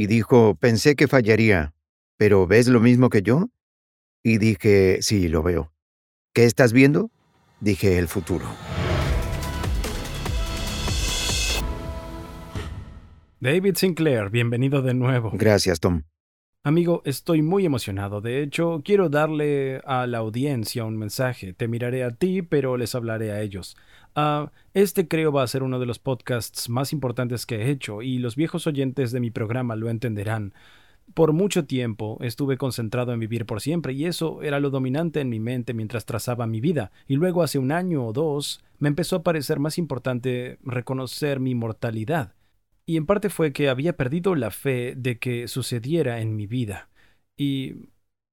Y dijo, pensé que fallaría, pero ¿ves lo mismo que yo? Y dije, sí, lo veo. ¿Qué estás viendo? Dije, el futuro. David Sinclair, bienvenido de nuevo. Gracias, Tom. Amigo, estoy muy emocionado. De hecho, quiero darle a la audiencia un mensaje. Te miraré a ti, pero les hablaré a ellos. Ah, este creo va a ser uno de los podcasts más importantes que he hecho, y los viejos oyentes de mi programa lo entenderán. Por mucho tiempo estuve concentrado en vivir por siempre, y eso era lo dominante en mi mente mientras trazaba mi vida, y luego hace un año o dos me empezó a parecer más importante reconocer mi mortalidad y en parte fue que había perdido la fe de que sucediera en mi vida. Y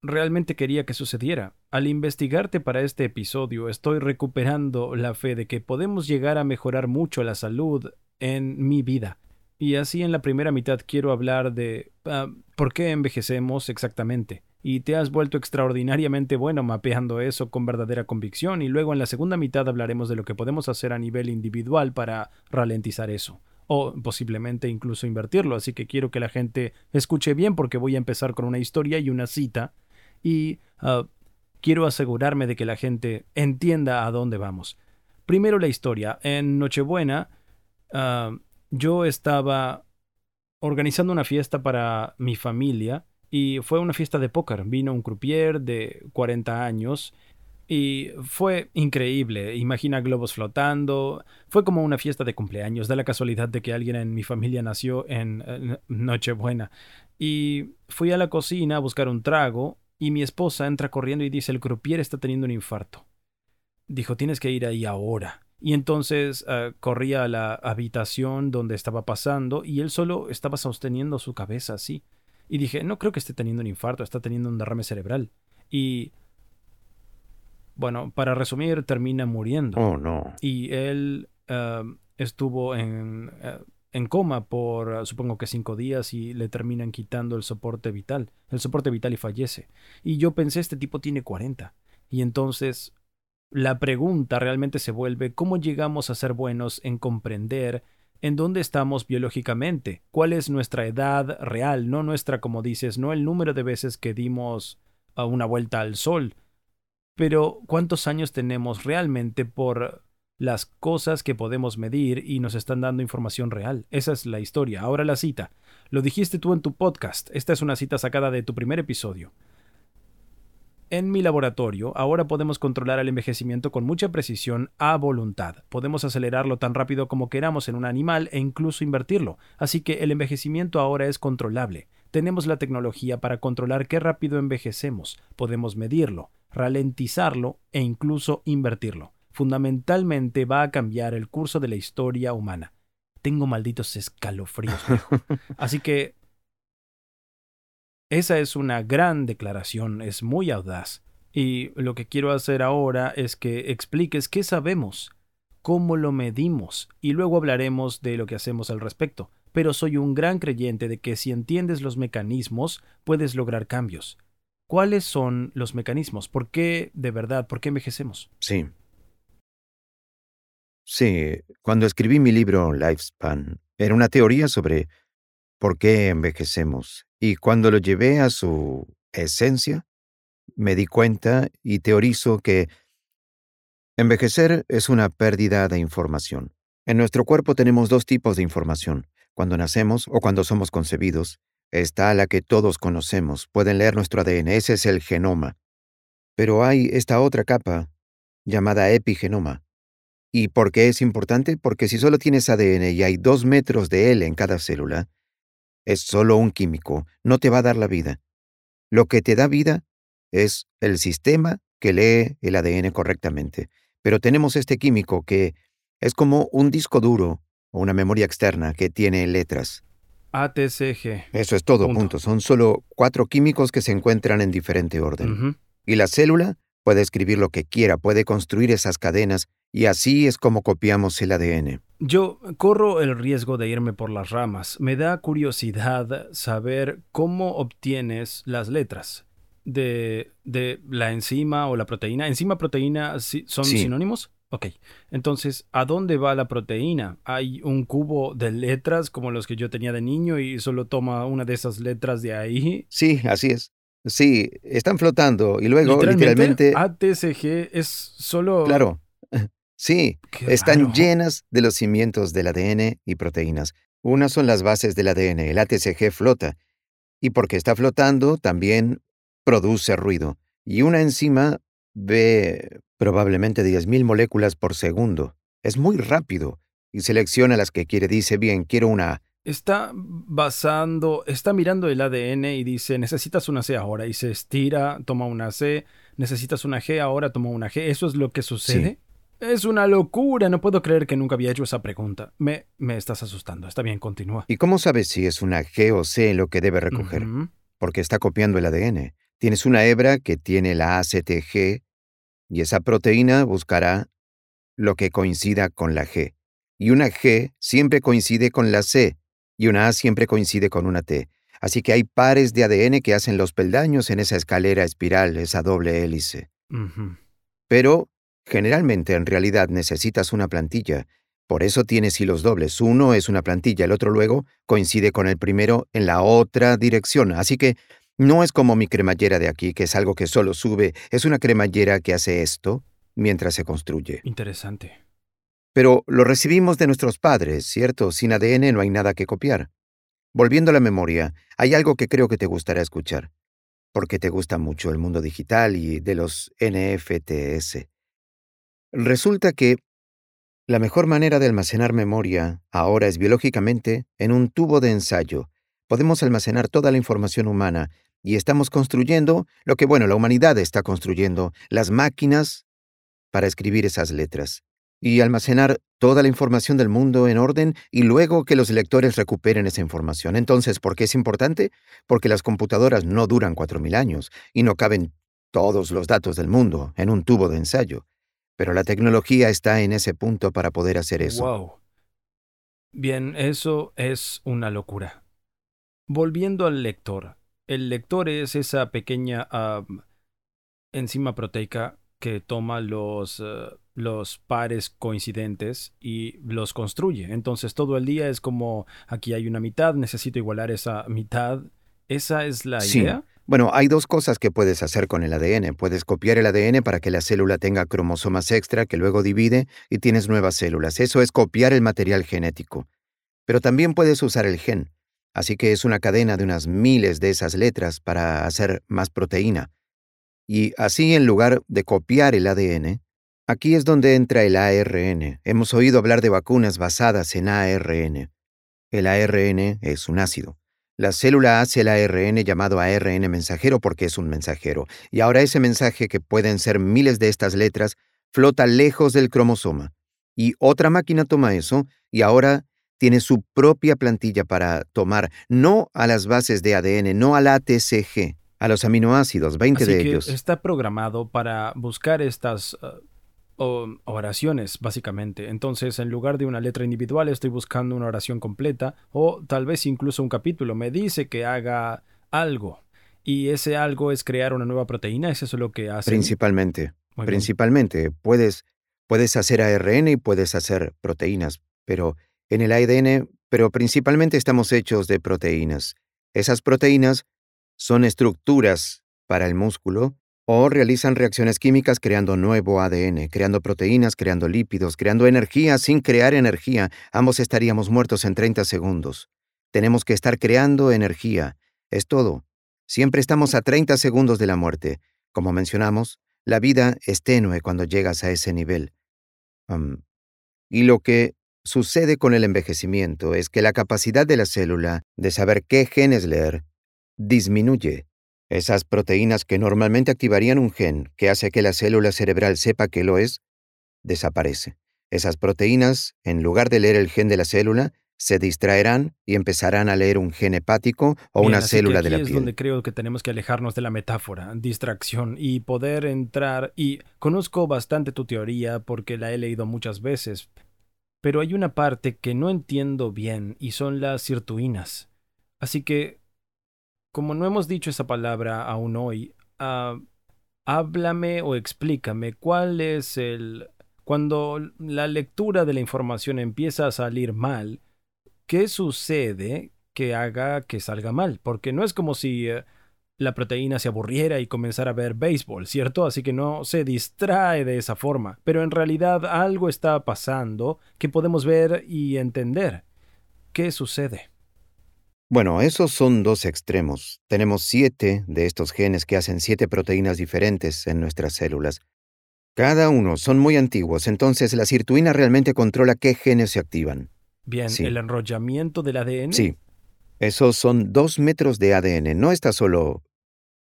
realmente quería que sucediera. Al investigarte para este episodio, estoy recuperando la fe de que podemos llegar a mejorar mucho la salud en mi vida. Y así en la primera mitad quiero hablar de ah, por qué envejecemos exactamente. Y te has vuelto extraordinariamente bueno mapeando eso con verdadera convicción. Y luego en la segunda mitad hablaremos de lo que podemos hacer a nivel individual para ralentizar eso o posiblemente incluso invertirlo. Así que quiero que la gente escuche bien porque voy a empezar con una historia y una cita y ah, quiero asegurarme de que la gente entienda a dónde vamos. Primero la historia. En Nochebuena ah, yo estaba organizando una fiesta para mi familia y fue una fiesta de póker. Vino un croupier de 40 años y fue increíble. Imagina globos flotando. Fue como una fiesta de cumpleaños. Da la casualidad de que alguien en mi familia nació en, Nochebuena. Y fui a la cocina a buscar un trago y mi esposa entra corriendo y dice el croupier está teniendo un infarto. Dijo tienes que ir ahí ahora. Y entonces uh, corrí a la habitación donde estaba pasando y él solo estaba sosteniendo su cabeza así. Y dije, no creo que esté teniendo un infarto, está teniendo un derrame cerebral. Y bueno, para resumir, termina muriendo. Oh, no. Y él eh, estuvo en, eh, en, coma por supongo que cinco días y le terminan quitando el soporte vital. El soporte vital y fallece. Y yo pensé, este tipo tiene 40. Y entonces la pregunta realmente se vuelve, ¿cómo llegamos a ser buenos en comprender en dónde estamos biológicamente? ¿Cuál es nuestra edad real? No nuestra, como dices, no el número de veces que dimos a una vuelta al sol, pero ¿cuántos años tenemos realmente por las cosas que podemos medir y nos están dando información real? Esa es la historia. Ahora la cita. Lo dijiste tú en tu podcast. Esta es una cita sacada de tu primer episodio. En mi laboratorio, ahora podemos controlar el envejecimiento con mucha precisión a voluntad. Podemos acelerarlo tan rápido como queramos en un animal e incluso invertirlo. Así que el envejecimiento ahora es controlable. Tenemos la tecnología para controlar qué rápido envejecemos. Podemos medirlo ralentizarlo e incluso invertirlo. Fundamentalmente va a cambiar el curso de la historia humana. Tengo malditos escalofríos. Así que esa es una gran declaración, es muy audaz. Y lo que quiero hacer ahora es que expliques qué sabemos, cómo lo medimos, y luego hablaremos de lo que hacemos al respecto. Pero soy un gran creyente de que si entiendes los mecanismos, puedes lograr cambios. ¿Cuáles son los mecanismos? ¿Por qué, de verdad, por qué envejecemos? Sí. Sí, cuando escribí mi libro Lifespan, era una teoría sobre por qué envejecemos. Y cuando lo llevé a su esencia, me di cuenta y teorizo que envejecer es una pérdida de información. En nuestro cuerpo tenemos dos tipos de información, cuando nacemos o cuando somos concebidos, Está la que todos conocemos, pueden leer nuestro ADN, ese es el genoma. Pero hay esta otra capa, llamada epigenoma. ¿Y por qué es importante? Porque si solo tienes ADN y hay dos metros de él en cada célula, es solo un químico, no te va a dar la vida. Lo que te da vida es el sistema que lee el ADN correctamente. Pero tenemos este químico que es como un disco duro o una memoria externa que tiene letras. ATCG. Eso es todo, punto. Son solo cuatro químicos que se encuentran en diferente orden. Y la célula puede escribir lo que quiera, puede construir esas cadenas, y así es como copiamos el ADN. Yo corro el riesgo de irme por las ramas. Me da curiosidad saber cómo obtienes las letras de, de la enzima o la proteína. ¿Enzima, proteína son sinónimos? Ok, entonces, ¿a dónde va la proteína? ¿Hay un cubo de letras como los que yo tenía de niño y solo toma una de esas letras de ahí? Sí, así es. Sí, están flotando y luego literalmente... ATCG es solo... Claro, sí, están llenas de los cimientos del ADN y proteínas. Unas son las bases del ADN, el ATCG flota, y porque está flotando también produce ruido. Y una enzima ve probablemente 10.000 moléculas por segundo. Es muy rápido y selecciona las que quiere. Dice, bien, quiero una Está basando, está mirando el ADN y dice, necesitas una C ahora. Y se estira, toma una C. Necesitas una G ahora, toma una G. ¿Eso es lo que sucede? Es una locura. No puedo creer que nunca había hecho esa pregunta. Me, me estás asustando. Está bien, continúa. ¿Y cómo sabes si es una G o C lo que debe recoger? Porque está copiando el ADN. Tienes una hebra que tiene la ACTG y esa proteína buscará lo que coincida con la G. Y una G siempre coincide con la C, y una A siempre coincide con una T. Así que hay pares de ADN que hacen los peldaños en esa escalera espiral, esa doble hélice. Pero, generalmente, en realidad necesitas una plantilla. Por eso tienes hilos dobles. Uno es una plantilla, el otro luego coincide con el primero en la otra dirección. Así que no es como mi cremallera de aquí, que es algo que solo sube, es una cremallera que hace esto mientras se construye. Interesante. Pero lo recibimos de nuestros padres, ¿cierto? Sin ADN no hay nada que copiar. Volviendo a la memoria, hay algo que creo que te gustará escuchar, porque te gusta mucho el mundo digital y de los NFTs. Resulta que la mejor manera de almacenar memoria ahora es biológicamente en un tubo de ensayo. Podemos almacenar toda la información humana y estamos construyendo lo que, bueno, la humanidad está construyendo, las máquinas para escribir esas letras y almacenar toda la información del mundo en orden y luego que los lectores recuperen esa información. Entonces, ¿por qué es importante? Porque las computadoras no duran 4.000 años y no caben todos los datos del mundo en un tubo de ensayo. Pero la tecnología está en ese punto para poder hacer eso. Wow. Bien, eso es una locura. Volviendo al lector, el lector es esa pequeña enzima proteica que toma los, eh, los pares coincidentes y los construye. Entonces todo el día es como aquí hay una mitad, necesito igualar esa mitad. ¿Esa es la idea? Bueno, hay dos cosas que puedes hacer con el ADN. Puedes copiar el ADN para que la célula tenga cromosomas extra que luego divide y tienes nuevas células. Eso es copiar el material genético. Pero también puedes usar el gen. Así que es una cadena de unas miles de esas letras para hacer más proteína. Y así, en lugar de copiar el ADN, aquí es donde entra el ARN. Hemos oído hablar de vacunas basadas en ARN. El ARN es un ácido. La célula hace el ARN llamado ARN mensajero porque es un mensajero, y ahora ese mensaje, que pueden ser miles de estas letras, flota lejos del cromosoma. Y otra máquina toma eso, y ahora tiene su propia plantilla para tomar no a las bases de ADN, no al ATCG, a los aminoácidos, 20 de ellos. Está programado para buscar estas uh, oraciones, básicamente. Entonces, en lugar de una letra individual, estoy buscando una oración completa o tal vez incluso un capítulo. Me dice que haga algo. Y ese algo es crear una nueva proteína, ¿es eso lo que hace? Principalmente. principalmente. Puedes, puedes hacer ARN y puedes hacer proteínas, pero en el ADN, pero principalmente estamos hechos de proteínas. Esas proteínas son estructuras para el músculo o realizan reacciones químicas creando nuevo ADN, creando proteínas, creando lípidos, creando energía sin crear energía. Ambos estaríamos muertos en 30 segundos. Tenemos que estar creando energía. Es todo. Siempre estamos a 30 segundos de la muerte. Como mencionamos, la vida es tenue cuando llegas a ese nivel. y lo que sucede con el envejecimiento es que la capacidad de la célula de saber qué genes leer disminuye. Esas proteínas que normalmente activarían un gen que hace que la célula cerebral sepa que lo es, desaparece. Esas proteínas, en lugar de leer el gen de la célula, se distraerán y empezarán a leer un gen hepático o una célula de la piel. es donde creo que tenemos que alejarnos de la metáfora, distracción y poder entrar. Y conozco bastante tu teoría porque la he leído muchas veces, pero hay una parte que no entiendo bien y son las sirtuinas. Así que, como no hemos dicho esa palabra aún hoy, ah, háblame o explícame cuál es el Cuando la lectura de la información empieza a salir mal, ¿qué sucede que haga que salga mal? Porque no es como si eh, la proteína se aburriera y comenzara a ver béisbol, ¿cierto? Así que no se distrae de esa forma. Pero en realidad algo está pasando que podemos ver y entender. ¿Qué sucede? Bueno, esos son dos extremos. Tenemos siete de estos genes que hacen siete proteínas diferentes en nuestras células. Cada uno son muy antiguos, entonces la sirtuina realmente controla qué genes se activan. Bien, Sí. ¿el enrollamiento del ADN? Sí, esos son dos metros de ADN, no está solo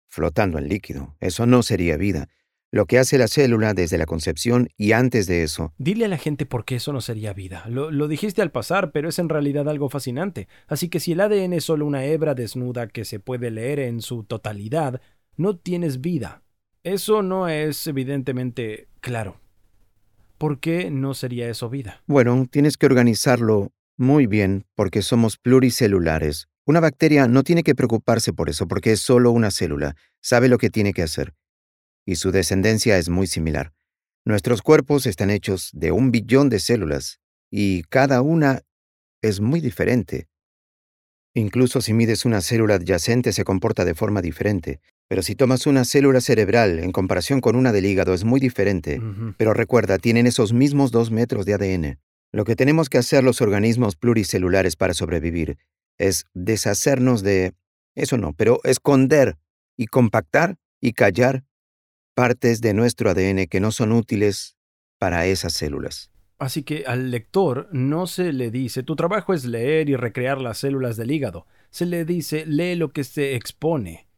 flotando en líquido, eso no sería vida. Lo que hace la célula desde la concepción y antes de eso, Dile a la gente por qué eso no sería vida. Lo, lo dijiste al pasar, pero es en realidad algo fascinante. Así que si el ADN es solo una hebra desnuda que se puede leer en su totalidad, no tienes vida. Eso no es evidentemente claro. ¿Por qué no sería eso vida? bueno, tienes que organizarlo muy bien porque somos pluricelulares. Una bacteria no tiene que preocuparse por eso porque es solo una célula, sabe lo que tiene que hacer. Y su descendencia es muy similar. Nuestros cuerpos están hechos de un billón de células y cada una es muy diferente. Incluso si mides una célula adyacente se comporta de forma diferente, pero si tomas una célula cerebral en comparación con una del hígado es muy diferente. Pero recuerda, tienen esos mismos dos metros de ADN. Lo que tenemos que hacer los organismos pluricelulares para sobrevivir es deshacernos de... Eso no, pero esconder y compactar y callar partes de nuestro ADN que no son útiles para esas células. Así que al lector no se le dice, tu trabajo es leer y recrear las células del hígado. Se le dice, lee lo que se expone.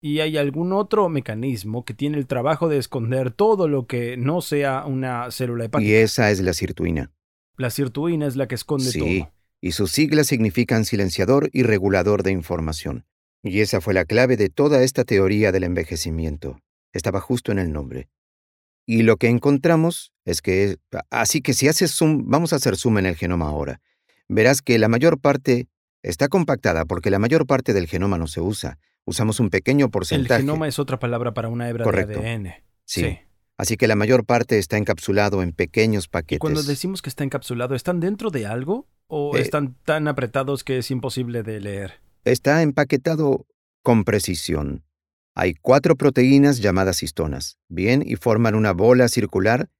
Y hay algún otro mecanismo que tiene el trabajo de esconder todo lo que no sea una célula hepática. Y esa es la sirtuina. La sirtuina es la que esconde Sí, todo. y sus siglas significan silenciador y regulador de información. Y esa fue la clave de toda esta teoría del envejecimiento. Estaba justo en el nombre. Y lo que encontramos es que, así que si haces zoom, vamos a hacer zoom en el genoma ahora, verás que la mayor parte está compactada porque la mayor parte del genoma no se usa. Usamos un pequeño El porcentaje. genoma es otra palabra para una hebra Correcto. de ADN. Sí. Así que la mayor parte está encapsulado en pequeños Y paquetes. cuando decimos que está encapsulado, ¿están dentro de algo? ¿O Eh, están tan apretados que es imposible de leer? Está empaquetado con precisión. Hay cuatro proteínas llamadas histonas, bien, y forman una bola circular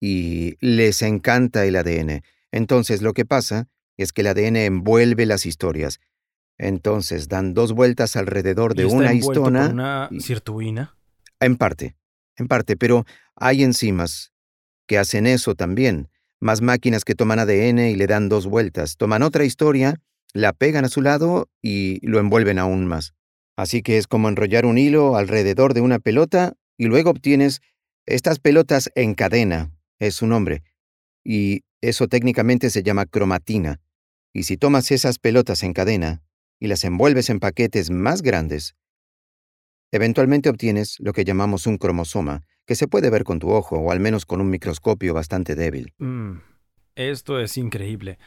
y les encanta el ADN. Entonces lo que pasa es que el ADN envuelve las historias. Entonces dan dos vueltas alrededor ¿Y de está una envuelto por histona, una sirtuina? en parte, en parte, pero hay enzimas que hacen eso también. Más máquinas que toman ADN y le dan dos vueltas, toman otra historia, la pegan a su lado y lo envuelven aún más. Así que es como enrollar un hilo alrededor de una pelota y luego obtienes estas pelotas en cadena, es su nombre. Y eso técnicamente se llama cromatina. Y si tomas esas pelotas en cadena y las envuelves en paquetes más grandes, eventualmente obtienes lo que llamamos un cromosoma, que se puede ver con tu ojo o al menos con un microscopio bastante débil. Mm, esto es increíble.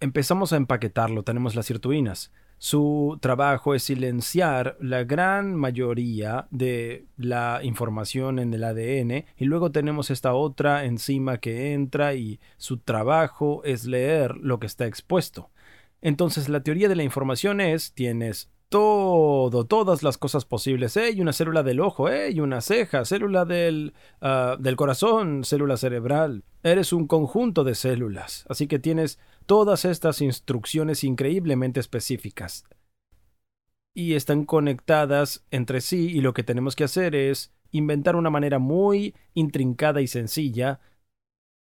Empezamos a empaquetarlo, tenemos las sirtuinas. Su trabajo es silenciar la gran mayoría de la información en el ADN y luego tenemos esta otra enzima que entra y su trabajo es leer lo que está expuesto. Entonces la teoría de la información es, tienes todo, todas las cosas posibles. Hay una célula del ojo, hay una ceja, célula del, ah, del corazón, célula cerebral. Eres un conjunto de células, así que tienes todas estas instrucciones increíblemente específicas. Y están conectadas entre sí y lo que tenemos que hacer es inventar una manera muy intrincada y sencilla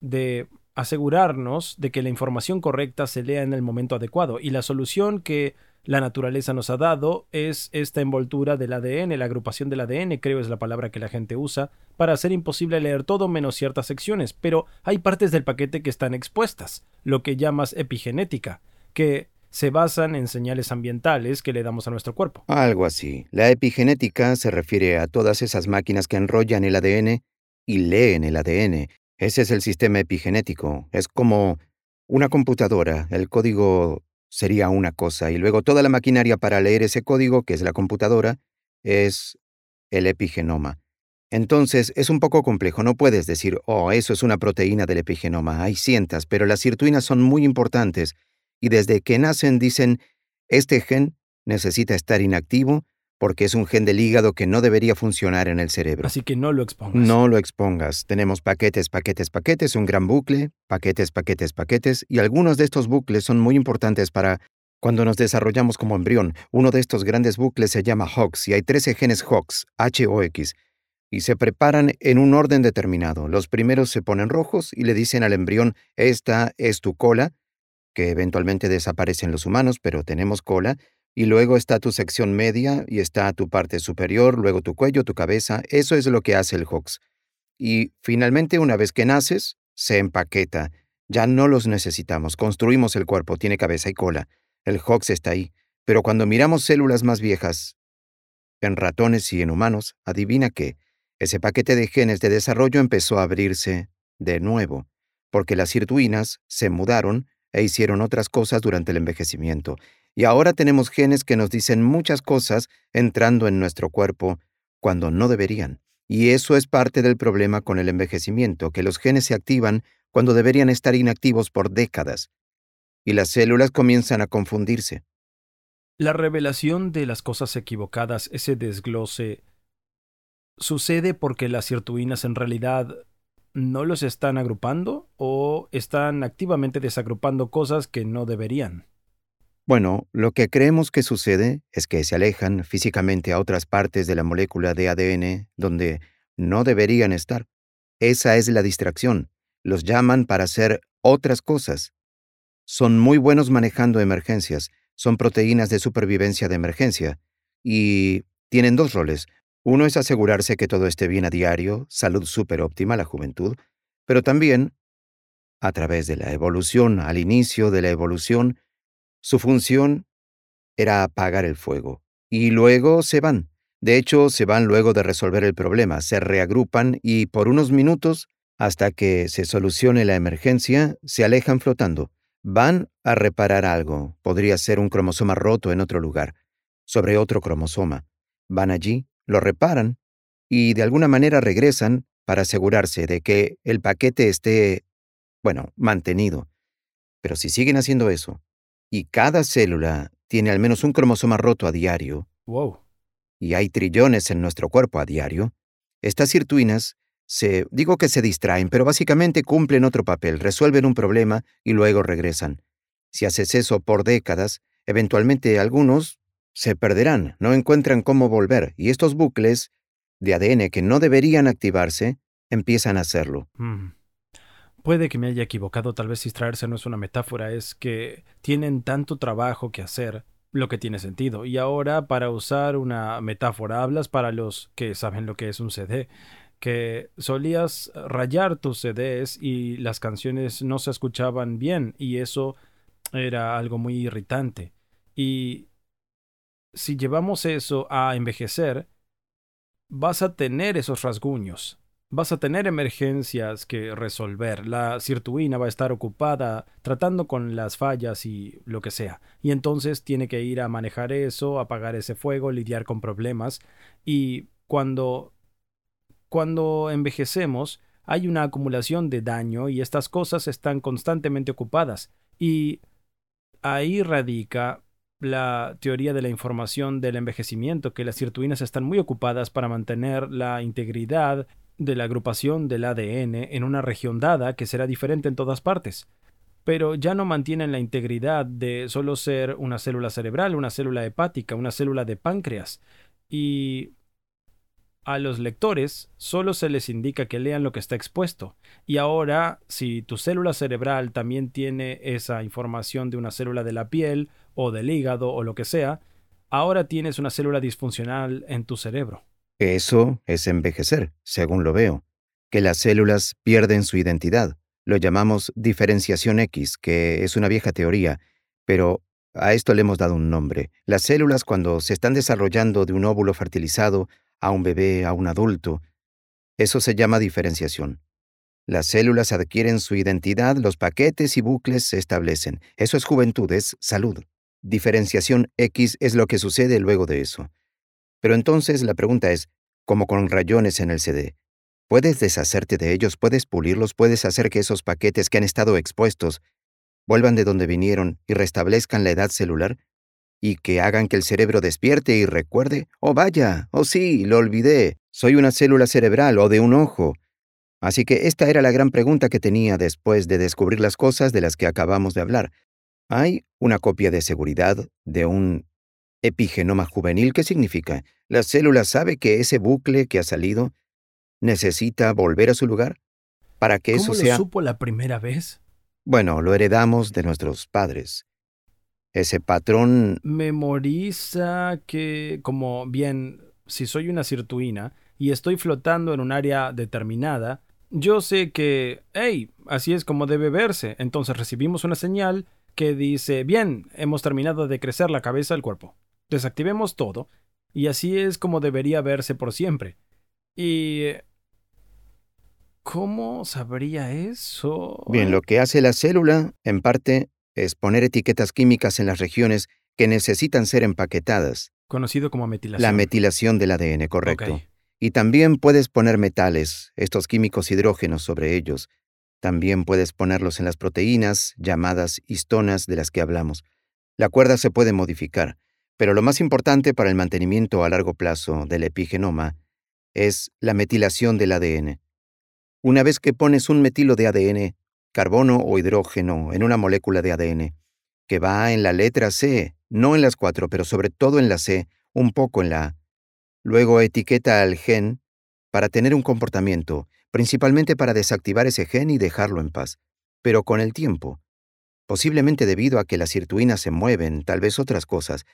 de asegurarnos de que la información correcta se lea en el momento adecuado. Y la solución que la naturaleza nos ha dado es esta envoltura del ADN, la agrupación del ADN, creo es la palabra que la gente usa, para hacer imposible leer todo menos ciertas secciones, pero hay partes del paquete que están expuestas, lo que llamas epigenética, que se basan en señales ambientales que le damos a nuestro cuerpo. Algo así. La epigenética se refiere a todas esas máquinas que enrollan el ADN y leen el ADN. Ese es el sistema epigenético. Es como una computadora. El código sería una cosa y luego toda la maquinaria para leer ese código, que es la computadora, es el epigenoma. Entonces, es un poco complejo. No puedes decir, oh, eso es una proteína del epigenoma. Hay cientos, pero las sirtuinas son muy importantes. Y desde que nacen dicen, este gen necesita estar inactivo porque es un gen del hígado que no debería funcionar en el cerebro. Así que no lo expongas. No lo expongas. Tenemos paquetes, paquetes, paquetes, un gran bucle, paquetes, paquetes, paquetes, y algunos de estos bucles son muy importantes para cuando nos desarrollamos como embrión. Uno de estos grandes bucles se llama HOX y hay 13 genes HOX, H-O-X y se preparan en un orden determinado. Los primeros se ponen rojos y le dicen al embrión, esta es tu cola, que eventualmente desaparece en los humanos, pero tenemos cola, y luego está tu sección media y está tu parte superior, luego tu cuello, tu cabeza, eso es lo que hace el HOX. Y finalmente, una vez que naces, se empaqueta. Ya no los necesitamos, construimos el cuerpo, tiene cabeza y cola. El HOX está ahí. Pero cuando miramos células más viejas, en ratones y en humanos, adivina qué, ese paquete de genes de desarrollo empezó a abrirse de nuevo, porque las sirtuinas se mudaron e hicieron otras cosas durante el envejecimiento. Y ahora tenemos genes que nos dicen muchas cosas entrando en nuestro cuerpo cuando no deberían. Y eso es parte del problema con el envejecimiento, que los genes se activan cuando deberían estar inactivos por décadas. Y las células comienzan a confundirse. La revelación de las cosas equivocadas, ese desglose, ¿Sucede porque las sirtuinas en realidad no los están agrupando o están activamente desagrupando cosas que no deberían? Bueno, lo que creemos que sucede es que se alejan físicamente a otras partes de la molécula de ADN donde no deberían estar. Esa es la distracción. Los llaman para hacer otras cosas. Son muy buenos manejando emergencias, son proteínas de supervivencia de emergencia, y tienen dos roles. Uno es asegurarse que todo esté bien a diario, salud súper óptima la juventud, pero también, a través de la evolución, al inicio de la evolución, su función era apagar el fuego. Y luego se van. De hecho, se van luego de resolver el problema, se reagrupan y por unos minutos, hasta que se solucione la emergencia, se alejan flotando. Van a reparar algo. Podría ser un cromosoma roto en otro lugar, sobre otro cromosoma. Van allí, lo reparan y de alguna manera regresan para asegurarse de que el paquete esté, bueno, mantenido. Pero si siguen haciendo eso, y cada célula tiene al menos un cromosoma roto a diario, wow. y hay trillones en nuestro cuerpo a diario, estas sirtuinas se, digo que se distraen, pero básicamente cumplen otro papel, resuelven un problema y luego regresan. Si haces eso por décadas, eventualmente algunos se perderán, no encuentran cómo volver, y estos bucles de ADN que no deberían activarse empiezan a hacerlo. Mm. Puede que me haya equivocado, tal vez distraerse no es una metáfora, es que tienen tanto trabajo que hacer, lo que tiene sentido. Y ahora, para usar una metáfora, hablas para los que saben lo que es un CD, que solías rayar tus CDs y las canciones no se escuchaban bien, y eso era algo muy irritante. Y si llevamos eso a envejecer, vas a tener esos rasguños, vas a tener emergencias que resolver, la sirtuina va a estar ocupada tratando con las fallas y lo que sea, y entonces tiene que ir a manejar eso, apagar ese fuego, lidiar con problemas, y cuando cuando envejecemos hay una acumulación de daño y estas cosas están constantemente ocupadas, y ahí radica la teoría de la información del envejecimiento, que las sirtuinas están muy ocupadas para mantener la integridad de la agrupación del ADN en una región dada que será diferente en todas partes. Pero ya no mantienen la integridad de solo ser una célula cerebral, una célula hepática, una célula de páncreas. Y a los lectores solo se les indica que lean lo que está expuesto. Y ahora, si tu célula cerebral también tiene esa información de una célula de la piel o del hígado o lo que sea, ahora tienes una célula disfuncional en tu cerebro. Eso es envejecer, según lo veo, que las células pierden su identidad. Lo llamamos diferenciación X, que es una vieja teoría, pero a esto le hemos dado un nombre. Las células cuando se están desarrollando de un óvulo fertilizado a un bebé, a un adulto, eso se llama diferenciación. Las células adquieren su identidad, los paquetes y bucles se establecen. Eso es juventud, es salud. Diferenciación X es lo que sucede luego de eso. Pero entonces la pregunta es, como con rayones en el CD. Puedes deshacerte de ellos, puedes pulirlos, puedes hacer que esos paquetes que han estado expuestos vuelvan de donde vinieron y restablezcan la edad celular y que hagan que el cerebro despierte y recuerde, oh vaya, oh sí, lo olvidé, soy una célula cerebral o de un ojo. Así que esta era la gran pregunta que tenía después de descubrir las cosas de las que acabamos de hablar. ¿Hay una copia de seguridad de un epigenoma juvenil? ¿Qué significa? ¿La célula sabe que ese bucle que ha salido necesita volver a su lugar? Para que ¿Cómo eso lo sea... supo la primera vez? Bueno, lo heredamos de nuestros padres. Ese patrón... Memoriza que, como bien, si soy una sirtuina y estoy flotando en un área determinada, yo sé que, hey, así es como debe verse. Entonces recibimos una señal que dice, bien, hemos terminado de crecer la cabeza del cuerpo. Desactivemos todo y así es como debería verse por siempre. Y... ¿Cómo sabría eso? Bien, lo que hace la célula, en parte, es poner etiquetas químicas en las regiones que necesitan ser empaquetadas. Conocido como metilación. La metilación del ADN, correcto. Y también puedes poner metales, estos químicos hidrógenos sobre ellos. También puedes ponerlos en las proteínas, llamadas histonas de las que hablamos. La cuerda se puede modificar, pero lo más importante para el mantenimiento a largo plazo del epigenoma es la metilación del ADN. Una vez que pones un metilo de ADN, carbono o hidrógeno en una molécula de ADN, que va en la letra C, no en las cuatro, pero sobre todo en la C, un poco en la A, Luego etiqueta al gen para tener un comportamiento, principalmente para desactivar ese gen y dejarlo en paz. Pero con el tiempo, posiblemente debido a que las sirtuinas se mueven, tal vez otras cosas,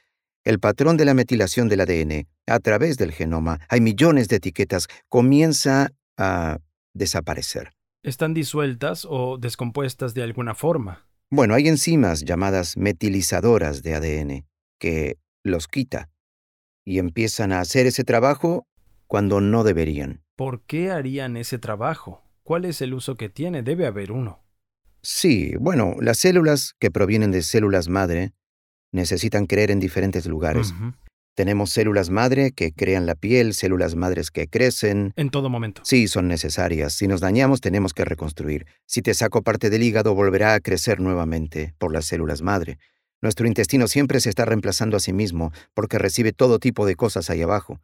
el patrón de la metilación del ADN a través del genoma, hay millones de etiquetas, comienza a desaparecer. Están disueltas o descompuestas de alguna forma. Bueno, hay enzimas llamadas metilizadoras de ADN que los quita y empiezan a hacer ese trabajo cuando no deberían. ¿Por qué harían ese trabajo? ¿Cuál es el uso que tiene? Debe haber uno. Sí, bueno, las células que provienen de células madre necesitan creer en diferentes lugares. Tenemos células madre que crean la piel, células madres que crecen. En todo momento. Sí, son necesarias. Si nos dañamos, tenemos que reconstruir. Si te saco parte del hígado, volverá a crecer nuevamente por las células madre. Nuestro intestino siempre se está reemplazando a sí mismo porque recibe todo tipo de cosas ahí abajo.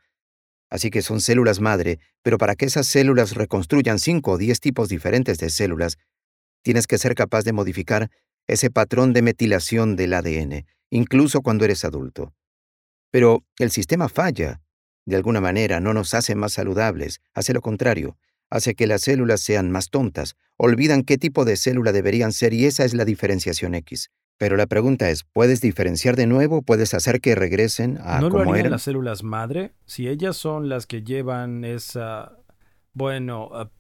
Así que son células madre, pero para que esas células reconstruyan 5 o 10 tipos diferentes de células, tienes que ser capaz de modificar ese patrón de metilación del ADN, incluso cuando eres adulto. Pero el sistema falla. De alguna manera no nos hace más saludables, hace lo contrario, hace que las células sean más tontas, olvidan qué tipo de célula deberían ser y esa es la diferenciación X. Pero la pregunta es, ¿puedes diferenciar de nuevo? ¿Puedes hacer que regresen a ¿No lo como eran? las células madre? Si ellas son las que llevan esa, bueno, ah,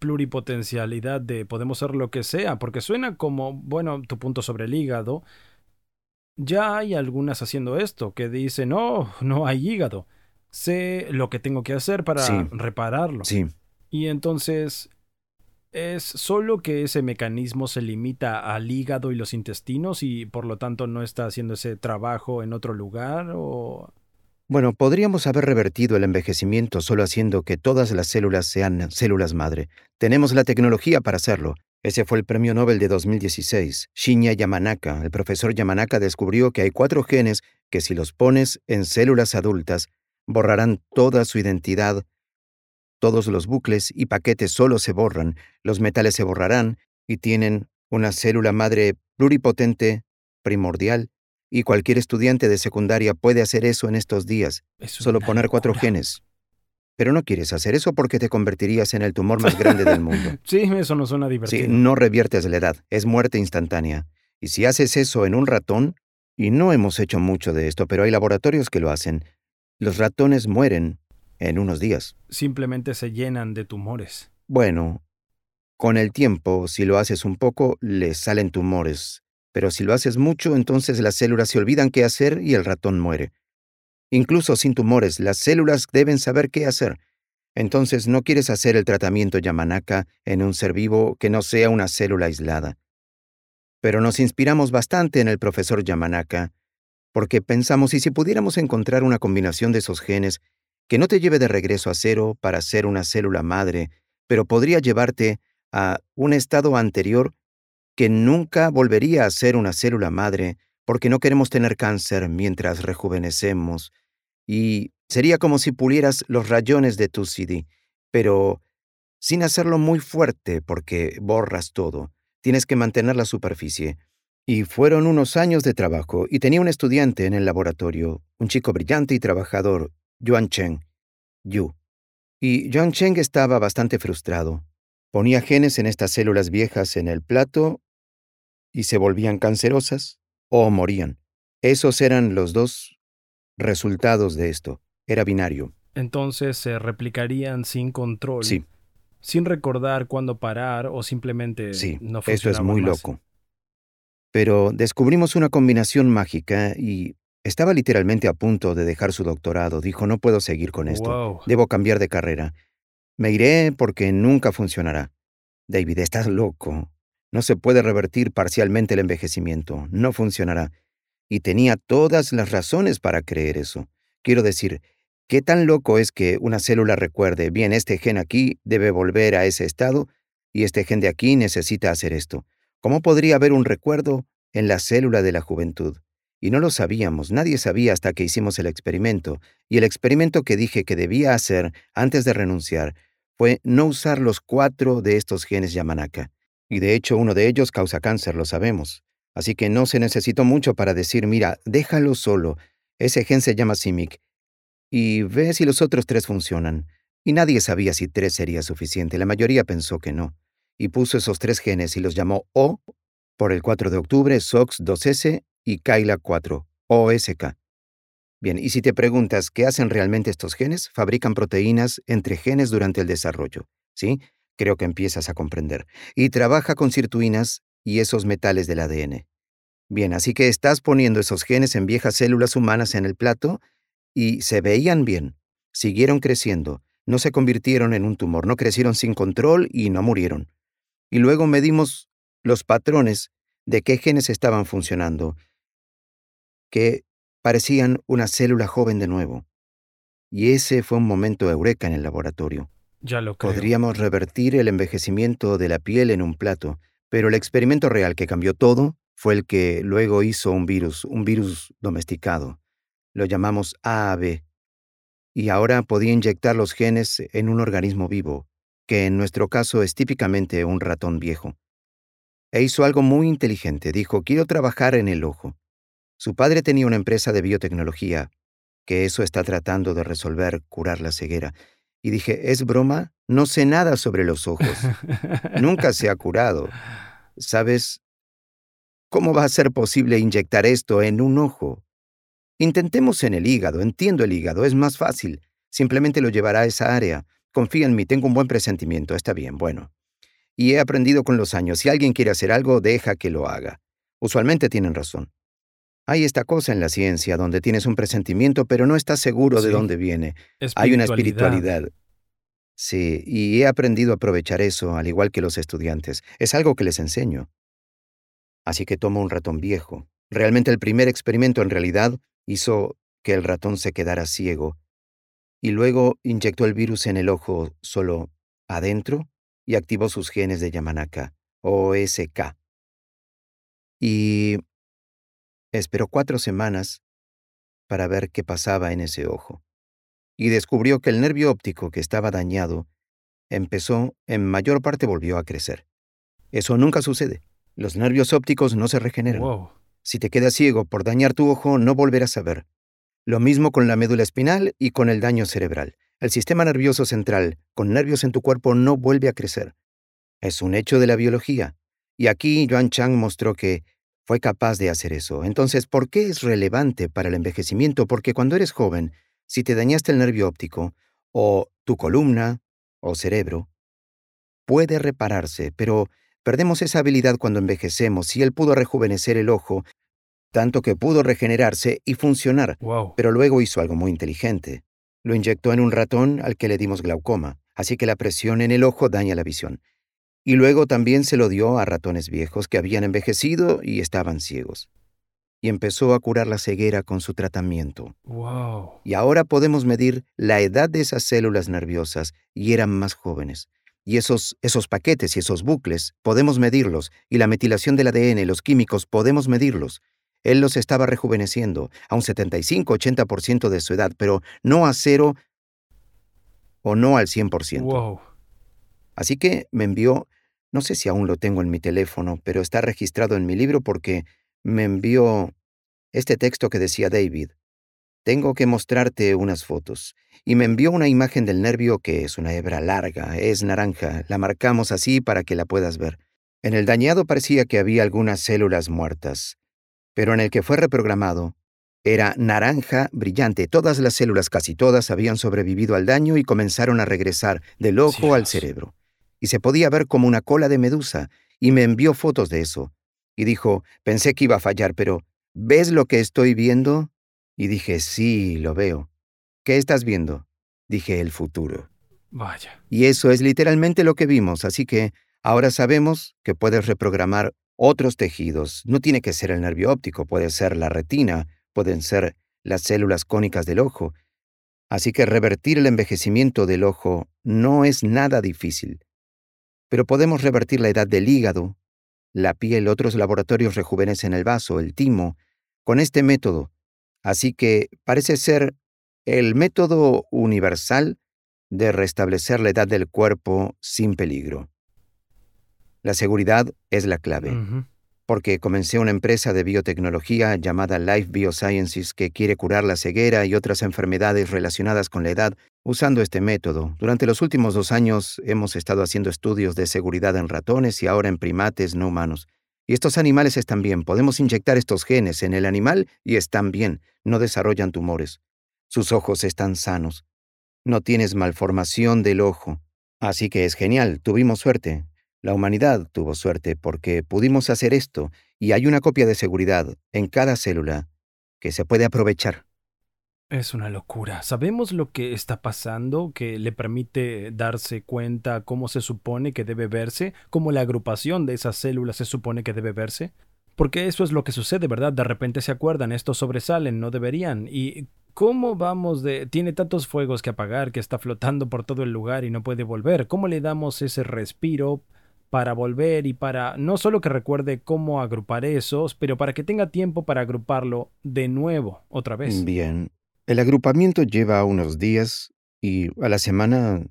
pluripotencialidad de podemos ser lo que sea, porque suena como, bueno, tu punto sobre el hígado. Ya hay algunas haciendo esto que dicen, no, no hay hígado. Sé lo que tengo que hacer para Sí. repararlo. Sí, Y entonces, ¿es solo que ese mecanismo se limita al hígado y los intestinos y por lo tanto no está haciendo ese trabajo en otro lugar? ¿O Bueno, podríamos haber revertido el envejecimiento solo haciendo que todas las células sean células madre. Tenemos la tecnología para hacerlo. Ese fue el premio Nobel de 2016. Shinya Yamanaka, el profesor Yamanaka descubrió que hay cuatro genes que si los pones en células adultas, borrarán toda su identidad. Todos los bucles y paquetes solo se borran, los metales se borrarán y tienen una célula madre pluripotente, primordial, y cualquier estudiante de secundaria puede hacer eso en estos días, es solo poner cuatro locura? genes. Pero no quieres hacer eso porque te convertirías en el tumor más grande del mundo. Sí, eso no suena Sí, divertido. no reviertes la edad, es muerte instantánea. Y si haces eso en un ratón, y no hemos hecho mucho de esto, pero hay laboratorios que lo hacen, los ratones mueren en unos días. Simplemente se llenan de tumores. Bueno, con el tiempo, si lo haces un poco, les salen tumores, pero si lo haces mucho, entonces las células se olvidan qué hacer y el ratón muere. Incluso sin tumores, las células deben saber qué hacer. Entonces no quieres hacer el tratamiento Yamanaka en un ser vivo que no sea una célula aislada. Pero nos inspiramos bastante en el profesor Yamanaka, porque pensamos, ¿y si pudiéramos encontrar una combinación de esos genes que no te lleve de regreso a cero para ser una célula madre, pero podría llevarte a un estado anterior que nunca volvería a ser una célula madre porque no queremos tener cáncer mientras rejuvenecemos. Y sería como si pulieras los rayones de tu CD, pero sin hacerlo muy fuerte porque borras todo. Tienes que mantener la superficie. Y fueron unos años de trabajo, y tenía un estudiante en el laboratorio, un chico brillante y trabajador, Yuan Cheng, Yu. Y Yuan Cheng estaba bastante frustrado. Ponía genes en estas células viejas en el plato y se volvían cancerosas o morían. Esos eran los dos resultados de esto. Era binario. Entonces se replicarían sin control. Sí. Sin recordar cuándo parar o simplemente Sí, no eso es muy más. loco. Pero descubrimos una combinación mágica y estaba literalmente a punto de dejar su doctorado. Dijo, no puedo seguir con esto. Wow. Debo cambiar de carrera. Me iré porque nunca funcionará. David, estás loco. No se puede revertir parcialmente el envejecimiento. No funcionará. Y tenía todas las razones para creer eso. Quiero decir, ¿qué tan loco es que una célula recuerde, bien, este gen aquí debe volver a ese estado y este gen de aquí necesita hacer esto? ¿Cómo podría haber un recuerdo en la célula de la juventud? Y no lo sabíamos, nadie sabía hasta que hicimos el experimento. Y el experimento que dije que debía hacer antes de renunciar fue no usar los cuatro de estos genes Yamanaka. Y de hecho uno de ellos causa cáncer, lo sabemos. Así que no se necesitó mucho para decir, mira, déjalo solo. Ese gen se llama CIMIC. Y ve si los otros tres funcionan. Y nadie sabía si tres sería suficiente. La mayoría pensó que no. Y puso esos tres genes y los llamó O por el 4 de octubre, SOX2S y Kaila 4, OSK. Bien, y si te preguntas qué hacen realmente estos genes, fabrican proteínas entre genes durante el desarrollo, ¿sí? Creo que empiezas a comprender. Y trabaja con sirtuinas y esos metales del ADN. Bien, así que estás poniendo esos genes en viejas células humanas en el plato y se veían bien, siguieron creciendo, no se convirtieron en un tumor, no crecieron sin control y no murieron. Y luego medimos los patrones de qué genes estaban funcionando, que parecían una célula joven de nuevo. Y ese fue un momento eureka en el laboratorio. Podríamos revertir el envejecimiento de la piel en un plato, pero el experimento real que cambió todo fue el que luego hizo un virus, un virus domesticado. Lo llamamos AAV. Y ahora podía inyectar los genes en un organismo vivo, que en nuestro caso es típicamente un ratón viejo. E hizo algo muy inteligente. Dijo, quiero trabajar en el ojo. Su padre tenía una empresa de biotecnología, que eso está tratando de resolver, curar la ceguera. Y dije, ¿es broma? No sé nada sobre los ojos. Nunca se ha curado. ¿Sabes? ¿Cómo va a ser posible inyectar esto en un ojo? Intentemos en el hígado, entiendo el hígado, es más fácil. Simplemente lo llevará a esa área. Confía en mí, tengo un buen presentimiento, está bien, bueno. Y he aprendido con los años, si alguien quiere hacer algo, deja que lo haga. Usualmente tienen razón. Hay esta cosa en la ciencia donde tienes un presentimiento, pero no estás seguro de dónde viene. Hay una espiritualidad. Sí, y he aprendido a aprovechar eso, al igual que los estudiantes. Es algo que les enseño. Así que tomo un ratón viejo. Realmente el primer experimento en realidad hizo que el ratón se quedara ciego. Y luego inyectó el virus en el ojo solo adentro y activó sus genes de Yamanaka, OSK. Y esperó cuatro semanas para ver qué pasaba en ese ojo. Y descubrió que el nervio óptico que estaba dañado empezó, en mayor parte volvió a crecer. Eso nunca sucede. Los nervios ópticos no se regeneran. Wow. Si te quedas ciego por dañar tu ojo, no volverás a ver. Lo mismo con la médula espinal y con el daño cerebral. El sistema nervioso central, con nervios en tu cuerpo, no vuelve a crecer. Es un hecho de la biología. Y aquí Yuan Chang mostró que fue capaz de hacer eso. Entonces, ¿por qué es relevante para el envejecimiento? Porque cuando eres joven, si te dañaste el nervio óptico, o tu columna, o cerebro, puede repararse, pero perdemos esa habilidad cuando envejecemos y él pudo rejuvenecer el ojo, tanto que pudo regenerarse y funcionar. Wow. Pero luego hizo algo muy inteligente. Lo inyectó en un ratón al que le dimos glaucoma, así que la presión en el ojo daña la visión. Y luego también se lo dio a ratones viejos que habían envejecido y estaban ciegos. y empezó a curar la ceguera con su tratamiento. Wow. Y ahora podemos medir la edad de esas células nerviosas y eran más jóvenes. Y esos, esos paquetes y esos bucles podemos medirlos, y la metilación del ADN, los químicos, podemos medirlos. Él los estaba rejuveneciendo a un 75-80% de su edad, pero no a cero o no al 100%. Wow. Así que me envió, no sé si aún lo tengo en mi teléfono, pero está registrado en mi libro porque me envió este texto que decía David. Tengo que mostrarte unas fotos. Y me envió una imagen del nervio que es una hebra larga, es naranja, la marcamos así para que la puedas ver. En el dañado parecía que había algunas células muertas, pero en el que fue reprogramado era naranja brillante. Todas las células, casi todas, habían sobrevivido al daño y comenzaron a regresar del ojo al cerebro. Y se podía ver como una cola de medusa, y me envió fotos de eso. Y dijo, pensé que iba a fallar, pero ¿ves lo que estoy viendo? Y dije, sí, lo veo. ¿Qué estás viendo? Dije, el futuro. Vaya. Y eso es literalmente lo que vimos, así que ahora sabemos que puedes reprogramar otros tejidos. No tiene que ser el nervio óptico, puede ser la retina, pueden ser las células cónicas del ojo. Así que revertir el envejecimiento del ojo no es nada difícil. Pero podemos revertir la edad del hígado, la piel, otros laboratorios rejuvenecen el vaso, el timo, con este método. Así que parece ser el método universal de restablecer la edad del cuerpo sin peligro. La seguridad es la clave. Porque comencé una empresa de biotecnología llamada Life Biosciences que quiere curar la ceguera y otras enfermedades relacionadas con la edad usando este método. Durante los últimos dos años hemos estado haciendo estudios de seguridad en ratones y ahora en primates no humanos. Y estos animales están bien, podemos inyectar estos genes en el animal y están bien, no desarrollan tumores. Sus ojos están sanos. No tienes malformación del ojo. Así que es genial, tuvimos suerte. La humanidad tuvo suerte porque pudimos hacer esto y hay una copia de seguridad en cada célula que se puede aprovechar. Es una locura. ¿Sabemos lo que está pasando que le permite darse cuenta cómo se supone que debe verse, cómo la agrupación de esas células se supone que debe verse? Porque eso es lo que sucede, ¿verdad? De repente se acuerdan, estos sobresalen, no deberían. ¿Y cómo vamos de... Tiene tantos fuegos que apagar que está flotando por todo el lugar y no puede volver? ¿Cómo le damos ese respiro para volver y para no solo que recuerde cómo agrupar esos, pero para que tenga tiempo para agruparlo de nuevo, otra vez? Bien. El agrupamiento lleva unos días y a la semana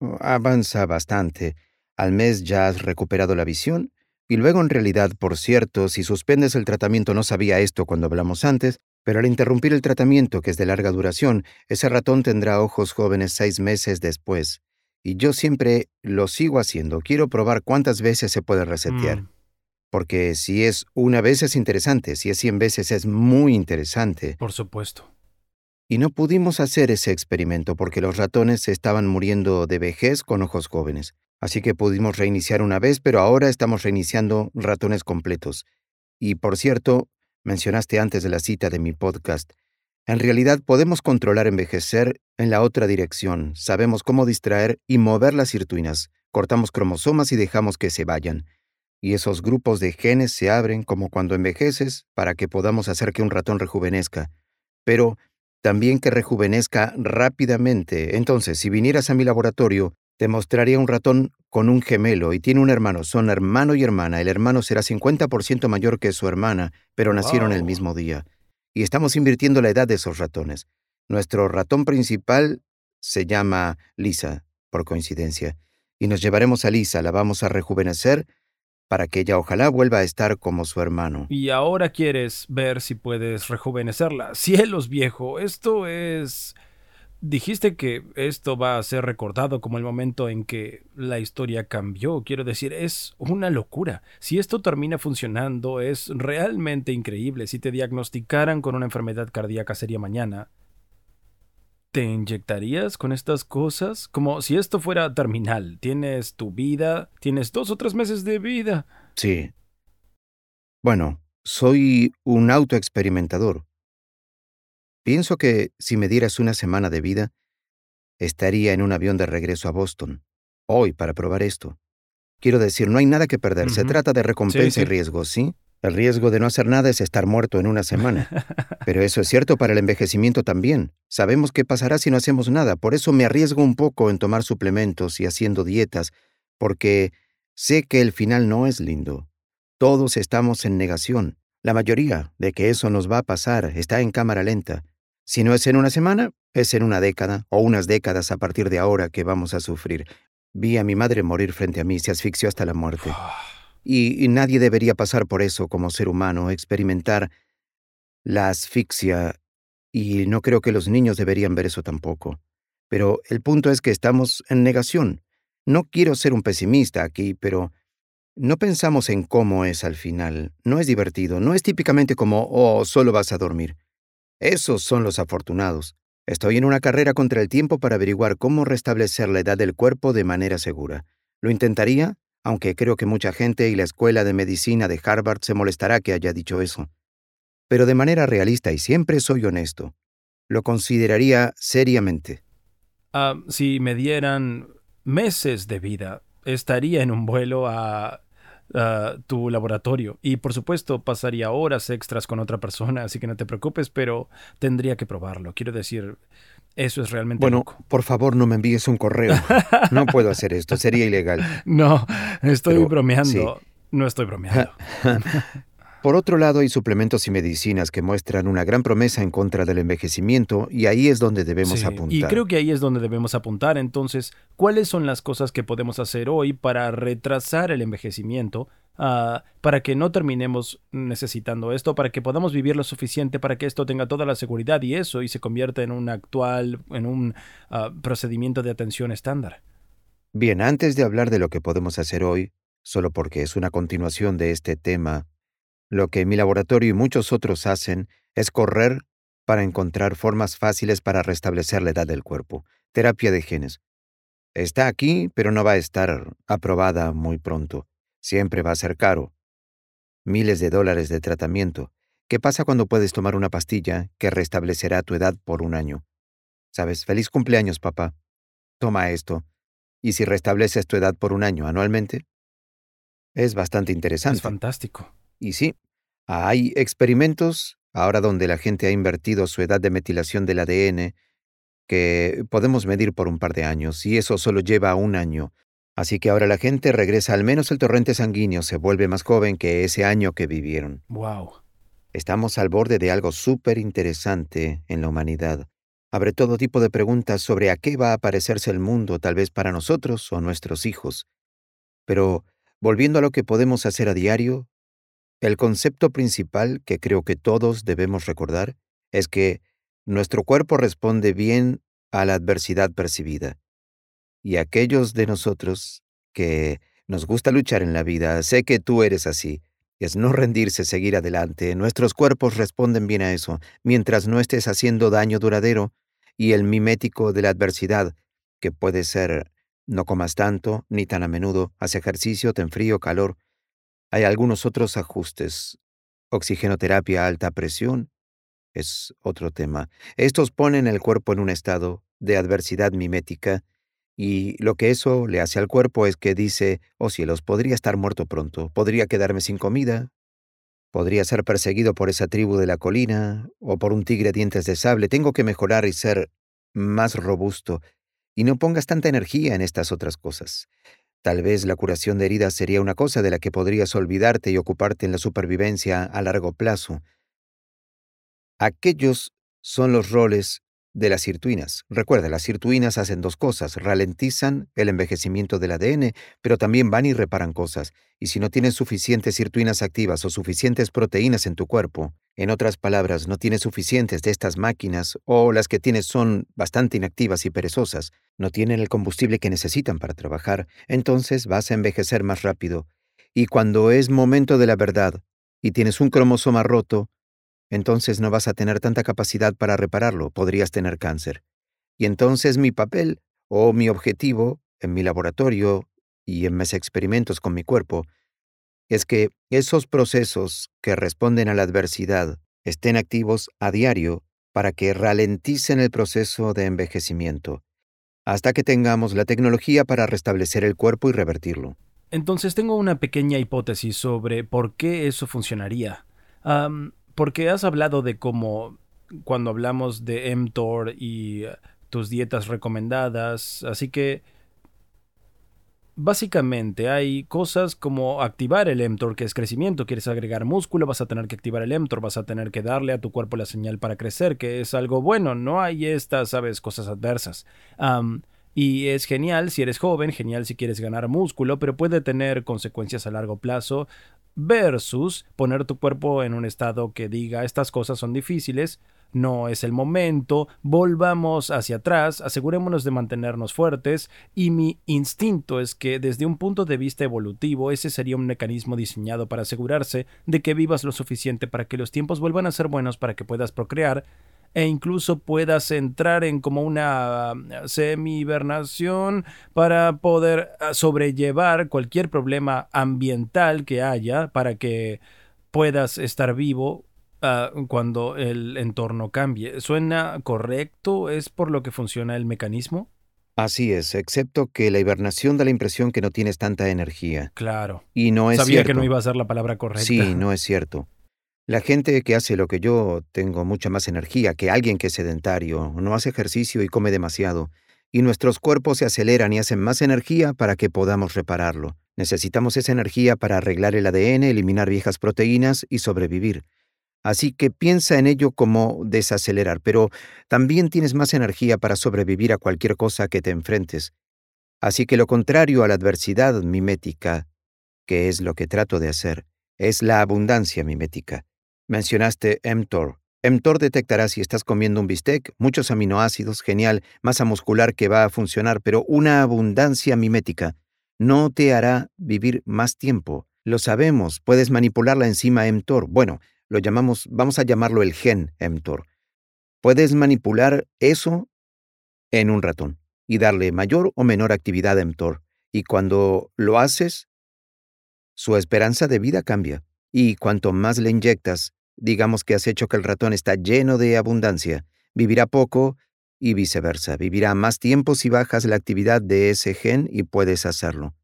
uh, avanza bastante. Al mes ya has recuperado la visión y luego en realidad, por cierto, si suspendes el tratamiento no sabía esto cuando hablamos antes, pero al interrumpir el tratamiento, que es de larga duración, ese ratón tendrá ojos jóvenes seis meses después. Y yo siempre lo sigo haciendo. Quiero probar cuántas veces se puede resetear. Mm. Porque si es una vez es interesante, si es cien veces es muy interesante. Por supuesto. Y no pudimos hacer ese experimento porque los ratones se estaban muriendo de vejez con ojos jóvenes. Así que pudimos reiniciar una vez, pero ahora estamos reiniciando ratones completos. Y por cierto, mencionaste antes de la cita de mi podcast, en realidad podemos controlar envejecer en la otra dirección. Sabemos cómo distraer y mover las sirtuinas. Cortamos cromosomas y dejamos que se vayan. Y esos grupos de genes se abren como cuando envejeces para que podamos hacer que un ratón rejuvenezca. Pero también que rejuvenezca rápidamente. Entonces, si vinieras a mi laboratorio, te mostraría un ratón con un gemelo y tiene un hermano. Son hermano y hermana. El hermano será 50% mayor que su hermana, pero nacieron el mismo día. Y estamos invirtiendo la edad de esos ratones. Nuestro ratón principal se llama Lisa, por coincidencia. Y nos llevaremos a Lisa, la vamos a rejuvenecer para que ella ojalá vuelva a estar como su hermano. Y ahora quieres ver si puedes rejuvenecerla. Cielos, viejo, esto es... Dijiste que esto va a ser recordado como el momento en que la historia cambió. Quiero decir, es una locura. Si esto termina funcionando, es realmente increíble. Si te diagnosticaran con una enfermedad cardíaca seria mañana, ¿te inyectarías con estas cosas? Como si esto fuera terminal. Tienes tu vida, tienes dos o tres meses de vida. Sí. Bueno, soy un autoexperimentador. Pienso que si me dieras una semana de vida, estaría en un avión de regreso a Boston, hoy, para probar esto. Quiero decir, no hay nada que perder. Se trata de recompensa Sí, y riesgo, ¿sí? El riesgo de no hacer nada es estar muerto en una semana. Pero eso es cierto para el envejecimiento también. Sabemos qué pasará si no hacemos nada. Por eso me arriesgo un poco en tomar suplementos y haciendo dietas, porque sé que el final no es lindo. Todos estamos en negación. La mayoría de que eso nos va a pasar está en cámara lenta. Si no es en una semana, es en una década o unas décadas a partir de ahora que vamos a sufrir. Vi a mi madre morir frente a mí, se asfixió hasta la muerte. Y, nadie debería pasar por eso como ser humano, experimentar la asfixia, y no creo que los niños deberían ver eso tampoco. Pero el punto es que estamos en negación. No quiero ser un pesimista aquí, pero no pensamos en cómo es al final. No es divertido, no es típicamente como, oh, solo vas a dormir. Esos son los afortunados. Estoy en una carrera contra el tiempo para averiguar cómo restablecer la edad del cuerpo de manera segura. ¿Lo intentaría? aunque creo que mucha gente y la Escuela de Medicina de Harvard se molestará que haya dicho eso. Pero de manera realista y siempre soy honesto, lo consideraría seriamente. Ah, si me dieran meses de vida, estaría en un vuelo a, a tu laboratorio y por supuesto pasaría horas extras con otra persona, así que no te preocupes, pero tendría que probarlo. Quiero decir, eso es realmente Bueno, por favor, no me envíes un correo. No puedo hacer esto, sería ilegal. No, estoy bromeando. No estoy bromeando. Por otro lado, hay suplementos y medicinas que muestran una gran promesa en contra del envejecimiento y ahí es donde debemos apuntar. Y creo que ahí es donde debemos apuntar. Entonces, ¿cuáles son las cosas que podemos hacer hoy para retrasar el envejecimiento Ah, para que no terminemos necesitando esto, para que podamos vivir lo suficiente para que esto tenga toda la seguridad y eso y se convierta en un actual, en un ah, procedimiento de atención estándar. Bien, antes de hablar de lo que podemos hacer hoy, solo porque es una continuación de este tema, lo que mi laboratorio y muchos otros hacen es correr para encontrar formas fáciles para restablecer la edad del cuerpo, terapia de genes. Está aquí, pero no va a estar aprobada muy pronto. Siempre va a ser caro. Miles de dólares de tratamiento. ¿Qué pasa cuando puedes tomar una pastilla que restablecerá tu edad por un año? Sabes, feliz cumpleaños, papá. Toma esto. ¿Y si restableces tu edad por un año anualmente? Es bastante interesante. Es fantástico. Y sí, hay experimentos ahora donde la gente ha invertido su edad de metilación del ADN que podemos medir por un par de años, y eso solo lleva un año, Así que ahora la gente regresa al menos el torrente sanguíneo se vuelve más joven que ese año que vivieron. Wow. Estamos al borde de algo súper interesante en la humanidad. Abre todo tipo de preguntas sobre a qué va a parecerse el mundo, tal vez para nosotros o nuestros hijos. Pero, volviendo a lo que podemos hacer a diario, el concepto principal que creo que todos debemos recordar es que nuestro cuerpo responde bien a la adversidad percibida. Y aquellos de nosotros que nos gusta luchar en la vida, sé que tú eres así. Es no rendirse, seguir adelante. Nuestros cuerpos responden bien a eso, mientras no estés haciendo daño duradero y el mimético de la adversidad, que puede ser no comas tanto, ni tan a menudo, haz ejercicio, ten frío, calor. Hay algunos otros ajustes. Oxigenoterapia a alta presión es otro tema. Estos ponen el cuerpo en un estado de adversidad mimética y lo que eso le hace al cuerpo es que dice, oh cielos, podría estar muerto pronto, podría quedarme sin comida, podría ser perseguido por esa tribu de la colina o por un tigre dientes de sable, tengo que mejorar y ser más robusto, y no pongas tanta energía en estas otras cosas. Tal vez la curación de heridas sería una cosa de la que podrías olvidarte y ocuparte en la supervivencia a largo plazo. Aquellos son los roles de las sirtuinas. Recuerda, las sirtuinas hacen dos cosas, ralentizan el envejecimiento del ADN, pero también van y reparan cosas. Y si no tienes suficientes sirtuinas activas o suficientes proteínas en tu cuerpo, en otras palabras, no tienes suficientes de estas máquinas o las que tienes son bastante inactivas y perezosas, no tienen el combustible que necesitan para trabajar, entonces vas a envejecer más rápido. Y cuando es momento de la verdad y tienes un cromosoma roto, entonces no vas a tener tanta capacidad para repararlo, podrías tener cáncer. Y entonces mi papel o mi objetivo en mi laboratorio y en mis experimentos con mi cuerpo es que esos procesos que responden a la adversidad estén activos a diario para que ralenticen el proceso de envejecimiento, hasta que tengamos la tecnología para restablecer el cuerpo y revertirlo. entonces tengo una pequeña hipótesis sobre por qué eso funcionaría. Porque has hablado de cómo cuando hablamos de mTOR y eh, tus dietas recomendadas, así que Básicamente hay cosas como activar el mTOR, que es crecimiento. Quieres agregar músculo, vas a tener que activar el mTOR, vas a tener que darle a tu cuerpo la señal para crecer, que es algo bueno. No hay estas, sabes, cosas adversas. y es genial si eres joven, genial si quieres ganar músculo, pero puede tener consecuencias a largo plazo versus poner tu cuerpo en un estado que diga estas cosas son difíciles, no es el momento, volvamos hacia atrás, asegurémonos de mantenernos fuertes y mi instinto es que desde un punto de vista evolutivo ese sería un mecanismo diseñado para asegurarse de que vivas lo suficiente para que los tiempos vuelvan a ser buenos para que puedas procrear e incluso puedas entrar en como una uh, semi-hibernación para poder uh, sobrellevar cualquier problema ambiental que haya para que puedas estar vivo Ah, cuando el entorno cambie. ¿Suena correcto? ¿Es por lo que funciona el mecanismo? Así es, excepto que la hibernación da la impresión que no tienes tanta energía. Claro. Y no es Sabía que no iba a ser la palabra correcta. Sí, no es cierto. La gente que hace lo que yo tengo mucha más energía que alguien que es sedentario, no hace ejercicio y come demasiado, y nuestros cuerpos se aceleran y hacen más energía para que podamos repararlo. Necesitamos esa energía para arreglar el ADN, eliminar viejas proteínas y sobrevivir. Así que piensa en ello como desacelerar, pero también tienes más energía para sobrevivir a cualquier cosa que te enfrentes. Así que lo contrario a la adversidad mimética, que es lo que trato de hacer, es la abundancia mimética. Mencionaste mTOR. mTOR detectará si estás comiendo un bistec, muchos aminoácidos, genial, masa muscular que va a funcionar, pero una abundancia mimética no te hará vivir más tiempo. Lo sabemos, puedes manipular la enzima mTOR. Bueno, lo llamamos, vamos a llamarlo el gen mTOR. Puedes manipular eso en un ratón y darle mayor o menor actividad a mTOR. Y cuando lo haces, su esperanza de vida cambia. Y cuanto más le inyectas, digamos que has hecho que el ratón está lleno de abundancia, vivirá poco y viceversa. Vivirá más tiempo si bajas la actividad de ese gen y puedes hacerlo.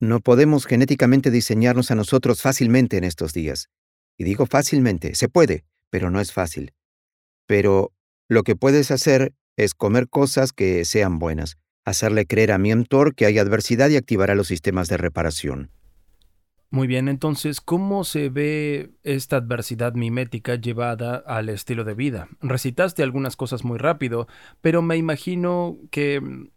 No podemos genéticamente diseñarnos a nosotros fácilmente en estos días. Y digo fácilmente, se puede, pero no es fácil. Pero lo que puedes hacer es comer cosas que sean buenas, hacerle creer a mi mTOR que hay adversidad y activará los sistemas de reparación. Muy bien, entonces, ¿cómo se ve esta adversidad mimética llevada al estilo de vida? Recitaste algunas cosas muy rápido, pero me imagino que mm,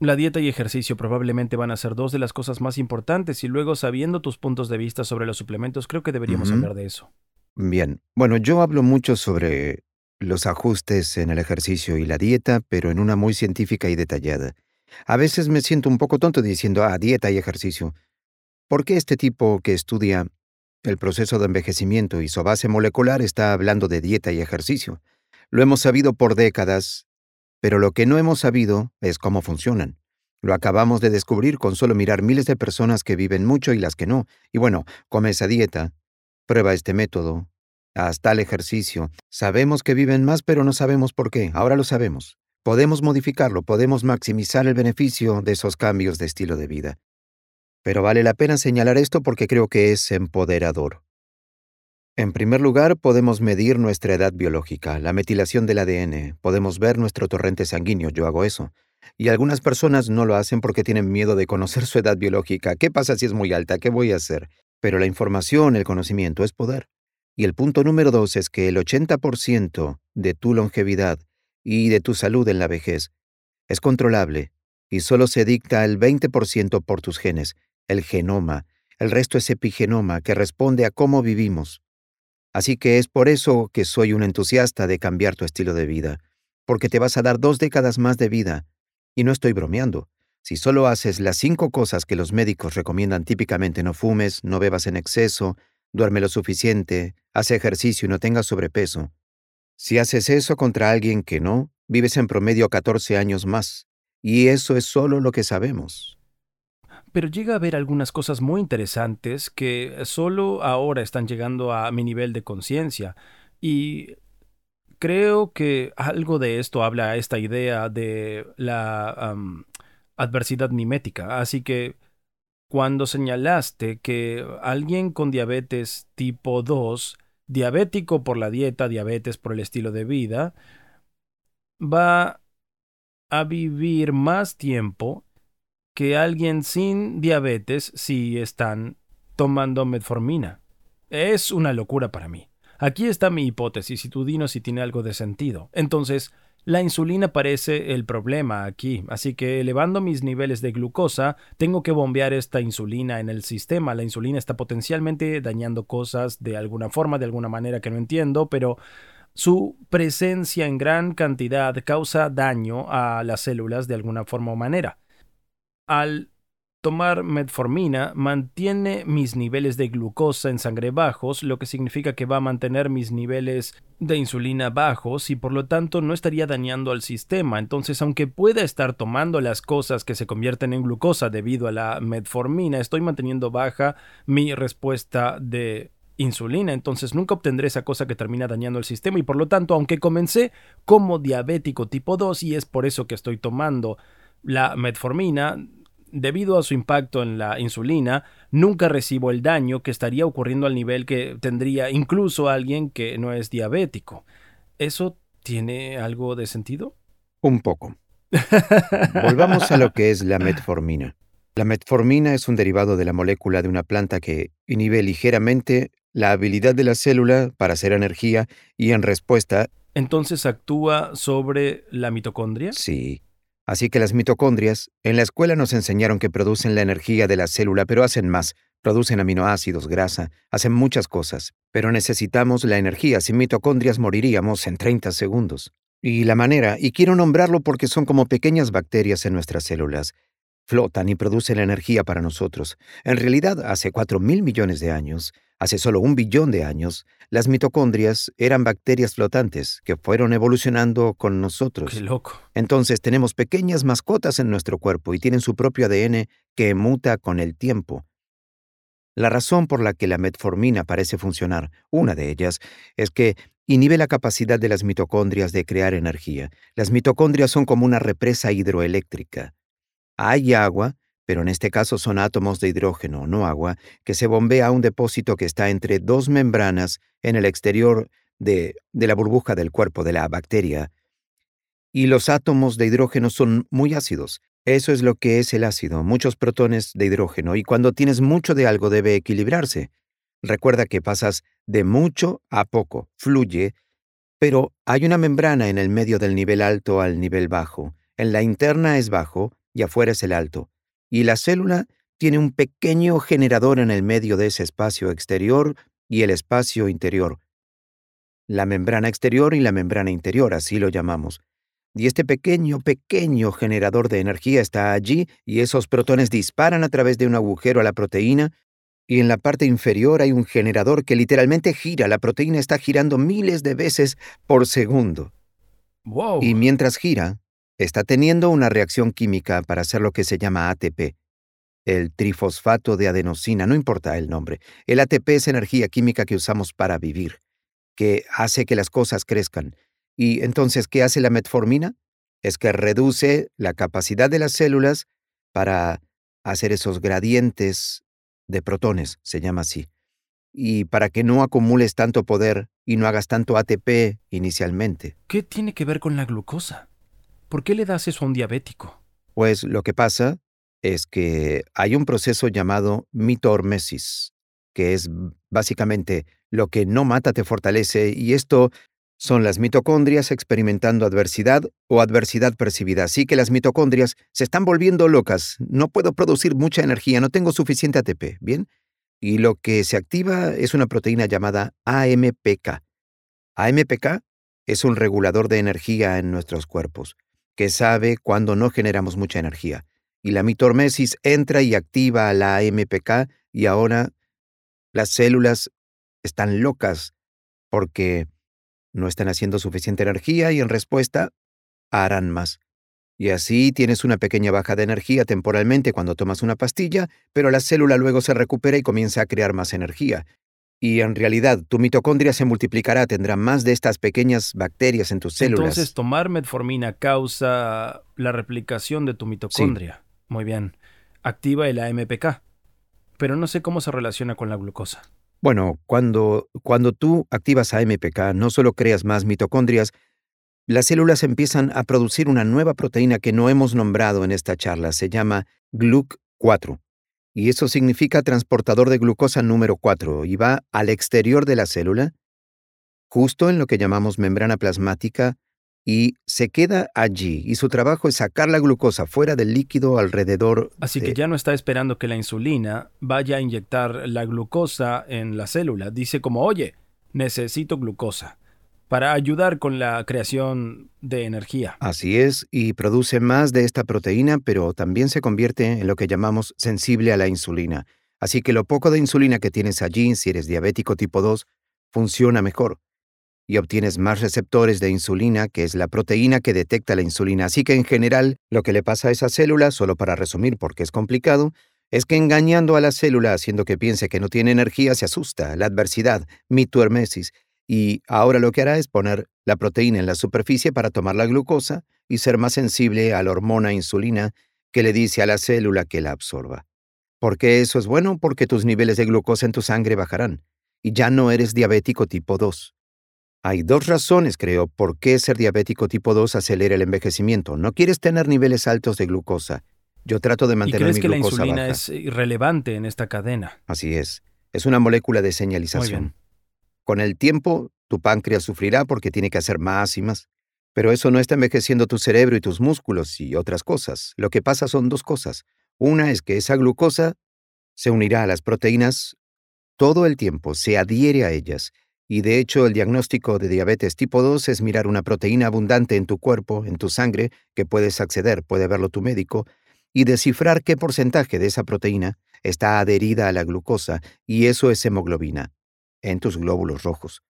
la dieta y ejercicio probablemente van a ser dos de las cosas más importantes y luego sabiendo tus puntos de vista sobre los suplementos, creo que deberíamos hablar de eso. Bien, bueno, yo hablo mucho sobre los ajustes en el ejercicio y la dieta, pero en una muy científica y detallada. A veces me siento un poco tonto diciendo, ah, dieta y ejercicio. ¿Por qué este tipo que estudia el proceso de envejecimiento y su base molecular está hablando de dieta y ejercicio? Lo hemos sabido por décadas pero lo que no hemos sabido es cómo funcionan. Lo acabamos de descubrir con solo mirar miles de personas que viven mucho y las que no. Y bueno, come esa dieta, prueba este método, haz tal ejercicio. Sabemos que viven más, pero no sabemos por qué. Ahora lo sabemos. Podemos modificarlo, podemos maximizar el beneficio de esos cambios de estilo de vida. Pero vale la pena señalar esto porque creo que es empoderador. En primer lugar, podemos medir nuestra edad biológica, la metilación del ADN, podemos ver nuestro torrente sanguíneo, yo hago eso. Y algunas personas no lo hacen porque tienen miedo de conocer su edad biológica. ¿Qué pasa si es muy alta? ¿Qué voy a hacer? Pero la información, el conocimiento es poder. Y el punto número dos es que el 80% de tu longevidad y de tu salud en la vejez es controlable y solo se dicta el 20% por tus genes, el genoma. El resto es epigenoma que responde a cómo vivimos. Así que es por eso que soy un entusiasta de cambiar tu estilo de vida, porque te vas a dar dos décadas más de vida. Y no estoy bromeando. Si solo haces las cinco cosas que los médicos recomiendan típicamente, no fumes, no bebas en exceso, duerme lo suficiente, haz ejercicio y no tengas sobrepeso. Si haces eso contra alguien que no, vives en promedio 14 años más. Y eso es solo lo que sabemos pero llega a haber algunas cosas muy interesantes que solo ahora están llegando a mi nivel de conciencia. Y creo que algo de esto habla esta idea de la adversidad mimética. Así que cuando señalaste que alguien con diabetes tipo 2, diabético por la dieta, diabetes por el estilo de vida, va a vivir más tiempo que alguien sin diabetes si están tomando metformina. Es una locura para mí. Aquí está mi hipótesis y tú dinos si tiene algo de sentido. Entonces, la insulina parece el problema aquí, así que elevando mis niveles de glucosa, tengo que bombear esta insulina en el sistema. La insulina está potencialmente dañando cosas de alguna forma, de alguna manera que no entiendo, pero su presencia en gran cantidad causa daño a las células de alguna forma o manera. Al tomar metformina mantiene mis niveles de glucosa en sangre bajos, lo que significa que va a mantener mis niveles de insulina bajos y por lo tanto no estaría dañando al sistema. Entonces, aunque pueda estar tomando las cosas que se convierten en glucosa debido a la metformina, estoy manteniendo baja mi respuesta de insulina, entonces nunca obtendré esa cosa que termina dañando el sistema y por lo tanto, aunque comencé como diabético tipo 2 y es por eso que estoy tomando la metformina, debido a su impacto en la insulina, nunca recibo el daño que estaría ocurriendo al nivel que tendría incluso alguien que no es diabético. ¿Eso tiene algo de sentido? Un poco. Volvamos a lo que es la metformina. La metformina es un derivado de la molécula de una planta que inhibe ligeramente la habilidad de la célula para hacer energía y en respuesta... Entonces actúa sobre la mitocondria? Sí. Así que las mitocondrias, en la escuela nos enseñaron que producen la energía de la célula, pero hacen más. Producen aminoácidos, grasa, hacen muchas cosas. Pero necesitamos la energía. Sin mitocondrias moriríamos en 30 segundos. Y la manera, y quiero nombrarlo porque son como pequeñas bacterias en nuestras células, flotan y producen energía para nosotros. En realidad, hace 4 mil millones de años, hace solo un billón de años, las mitocondrias eran bacterias flotantes que fueron evolucionando con nosotros. ¡Qué loco! Entonces tenemos pequeñas mascotas en nuestro cuerpo y tienen su propio ADN que muta con el tiempo. La razón por la que la metformina parece funcionar, una de ellas, es que inhibe la capacidad de las mitocondrias de crear energía. Las mitocondrias son como una represa hidroeléctrica. Hay agua, pero en este caso son átomos de hidrógeno, no agua, que se bombea a un depósito que está entre dos membranas en el exterior de, la burbuja del cuerpo de la bacteria. Y los átomos de hidrógeno son muy ácidos. Eso es lo que es el ácido, muchos protones de hidrógeno, y cuando tienes mucho de algo debe equilibrarse. Recuerda que pasas de mucho a poco, fluye, pero hay una membrana en el medio del nivel alto al nivel bajo. En la interna es bajo y afuera es el alto. Y la célula tiene un pequeño generador en el medio de ese espacio exterior y el espacio interior. La membrana exterior y la membrana interior, así lo llamamos. Y este pequeño, pequeño generador de energía está allí y esos protones disparan a través de un agujero a la proteína y en la parte inferior hay un generador que literalmente gira. La proteína está girando miles de veces por segundo. Wow. Y mientras gira, está teniendo una reacción química para hacer lo que se llama ATP, el trifosfato de adenosina, no importa el nombre. El ATP es energía química que usamos para vivir, que hace que las cosas crezcan. Y entonces, ¿qué hace la metformina? Es que reduce la capacidad de las células para hacer esos gradientes de protones, se llama así. Y para que no acumules tanto poder y no hagas tanto ATP inicialmente. ¿Qué tiene que ver con la glucosa? ¿Por qué le das eso a un diabético? Pues lo que pasa es que hay un proceso llamado mitormesis, que es básicamente lo que no mata te fortalece, y esto son las mitocondrias experimentando adversidad o adversidad percibida. Así que las mitocondrias se están volviendo locas. No puedo producir mucha energía, no tengo suficiente ATP, ¿bien? Y lo que se activa es una proteína llamada AMPK. AMPK es un regulador de energía en nuestros cuerpos que sabe cuando no generamos mucha energía. Y la mitormesis entra y activa la AMPK y ahora las células están locas porque no están haciendo suficiente energía y en respuesta harán más. Y así tienes una pequeña baja de energía temporalmente cuando tomas una pastilla, pero la célula luego se recupera y comienza a crear más energía. Y en realidad, tu mitocondria se multiplicará, tendrá más de estas pequeñas bacterias en tus células. Entonces, tomar metformina causa la replicación de tu mitocondria. Muy bien. Activa el AMPK. pero no sé cómo se relaciona con la glucosa. Bueno, cuando, cuando tú activas AMPK, no solo creas más mitocondrias, las células empiezan a producir una nueva proteína que no hemos nombrado en esta charla. Se llama GLUC4. Y eso significa transportador de glucosa número 4 y va al exterior de la célula, justo en lo que llamamos membrana plasmática, y se queda allí. Y su trabajo es sacar la glucosa fuera del líquido alrededor. Así que ya no está esperando que la insulina vaya a inyectar la glucosa en la célula. Dice como, oye, necesito glucosa para ayudar con la creación de energía. Así es, y produce más de esta proteína, pero también se convierte en lo que llamamos sensible a la insulina. Así que lo poco de insulina que tienes allí, si eres diabético tipo 2, funciona mejor. Y obtienes más receptores de insulina, que es la proteína que detecta la insulina. Así que en general, lo que le pasa a esa célula, solo para resumir porque es complicado, es que engañando a la célula haciendo que piense que no tiene energía se asusta, la adversidad, mituermesis, y ahora lo que hará es poner la proteína en la superficie para tomar la glucosa y ser más sensible a la hormona insulina que le dice a la célula que la absorba. ¿Por qué eso es bueno? Porque tus niveles de glucosa en tu sangre bajarán y ya no eres diabético tipo 2. Hay dos razones, creo, por qué ser diabético tipo 2 acelera el envejecimiento. No quieres tener niveles altos de glucosa. Yo trato de mantener ¿Y crees mi que la insulina baja. es irrelevante en esta cadena? Así es. Es una molécula de señalización. Con el tiempo, tu páncreas sufrirá porque tiene que hacer más y más. Pero eso no está envejeciendo tu cerebro y tus músculos y otras cosas. Lo que pasa son dos cosas. Una es que esa glucosa se unirá a las proteínas todo el tiempo, se adhiere a ellas. Y de hecho, el diagnóstico de diabetes tipo 2 es mirar una proteína abundante en tu cuerpo, en tu sangre, que puedes acceder, puede verlo tu médico, y descifrar qué porcentaje de esa proteína está adherida a la glucosa, y eso es hemoglobina en tus glóbulos rojos.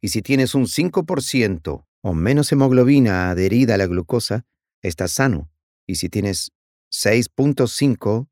Y si tienes un 5% o menos hemoglobina adherida a la glucosa, estás sano. Y si tienes 6.5,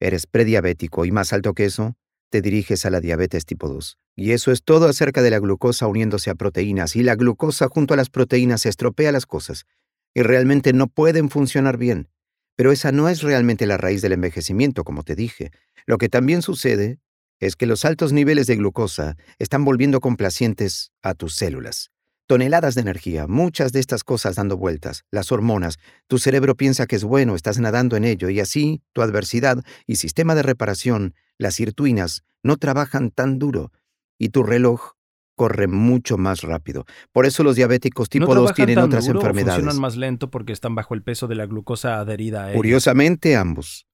eres prediabético y más alto que eso, te diriges a la diabetes tipo 2. Y eso es todo acerca de la glucosa uniéndose a proteínas. Y la glucosa junto a las proteínas estropea las cosas. Y realmente no pueden funcionar bien. Pero esa no es realmente la raíz del envejecimiento, como te dije. Lo que también sucede es que los altos niveles de glucosa están volviendo complacientes a tus células. Toneladas de energía, muchas de estas cosas dando vueltas, las hormonas, tu cerebro piensa que es bueno, estás nadando en ello y así tu adversidad y sistema de reparación, las sirtuinas, no trabajan tan duro y tu reloj corre mucho más rápido. Por eso los diabéticos tipo ¿No 2 trabajan tienen tan otras duro o enfermedades. funcionan más lento porque están bajo el peso de la glucosa adherida a ellos? Curiosamente, ambos.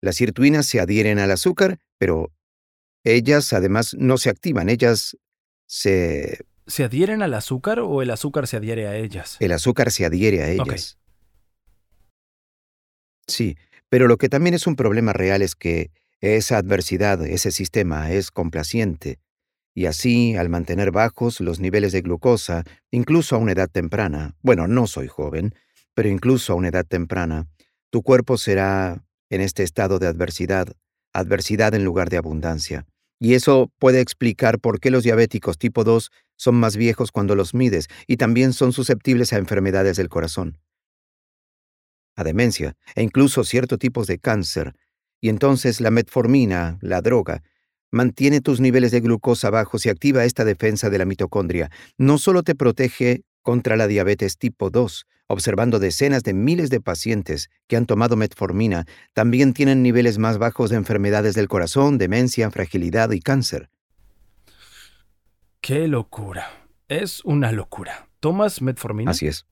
Las sirtuinas se adhieren al azúcar, pero ellas además no se activan, ellas se... ¿Se adhieren al azúcar o el azúcar se adhiere a ellas? El azúcar se adhiere a ellas. Sí, pero lo que también es un problema real es que esa adversidad, ese sistema es complaciente, y así, al mantener bajos los niveles de glucosa, incluso a una edad temprana, bueno, no soy joven, pero incluso a una edad temprana, tu cuerpo será, en este estado de adversidad, adversidad en lugar de abundancia. Y eso puede explicar por qué los diabéticos tipo 2 son más viejos cuando los mides y también son susceptibles a enfermedades del corazón, a demencia e incluso ciertos tipos de cáncer. Y entonces la metformina, la droga, mantiene tus niveles de glucosa bajos y activa esta defensa de la mitocondria. No solo te protege contra la diabetes tipo 2, observando decenas de miles de pacientes que han tomado metformina, también tienen niveles más bajos de enfermedades del corazón, demencia, fragilidad y cáncer. ¡Qué locura! Es una locura. ¿Tomas metformina? Así es.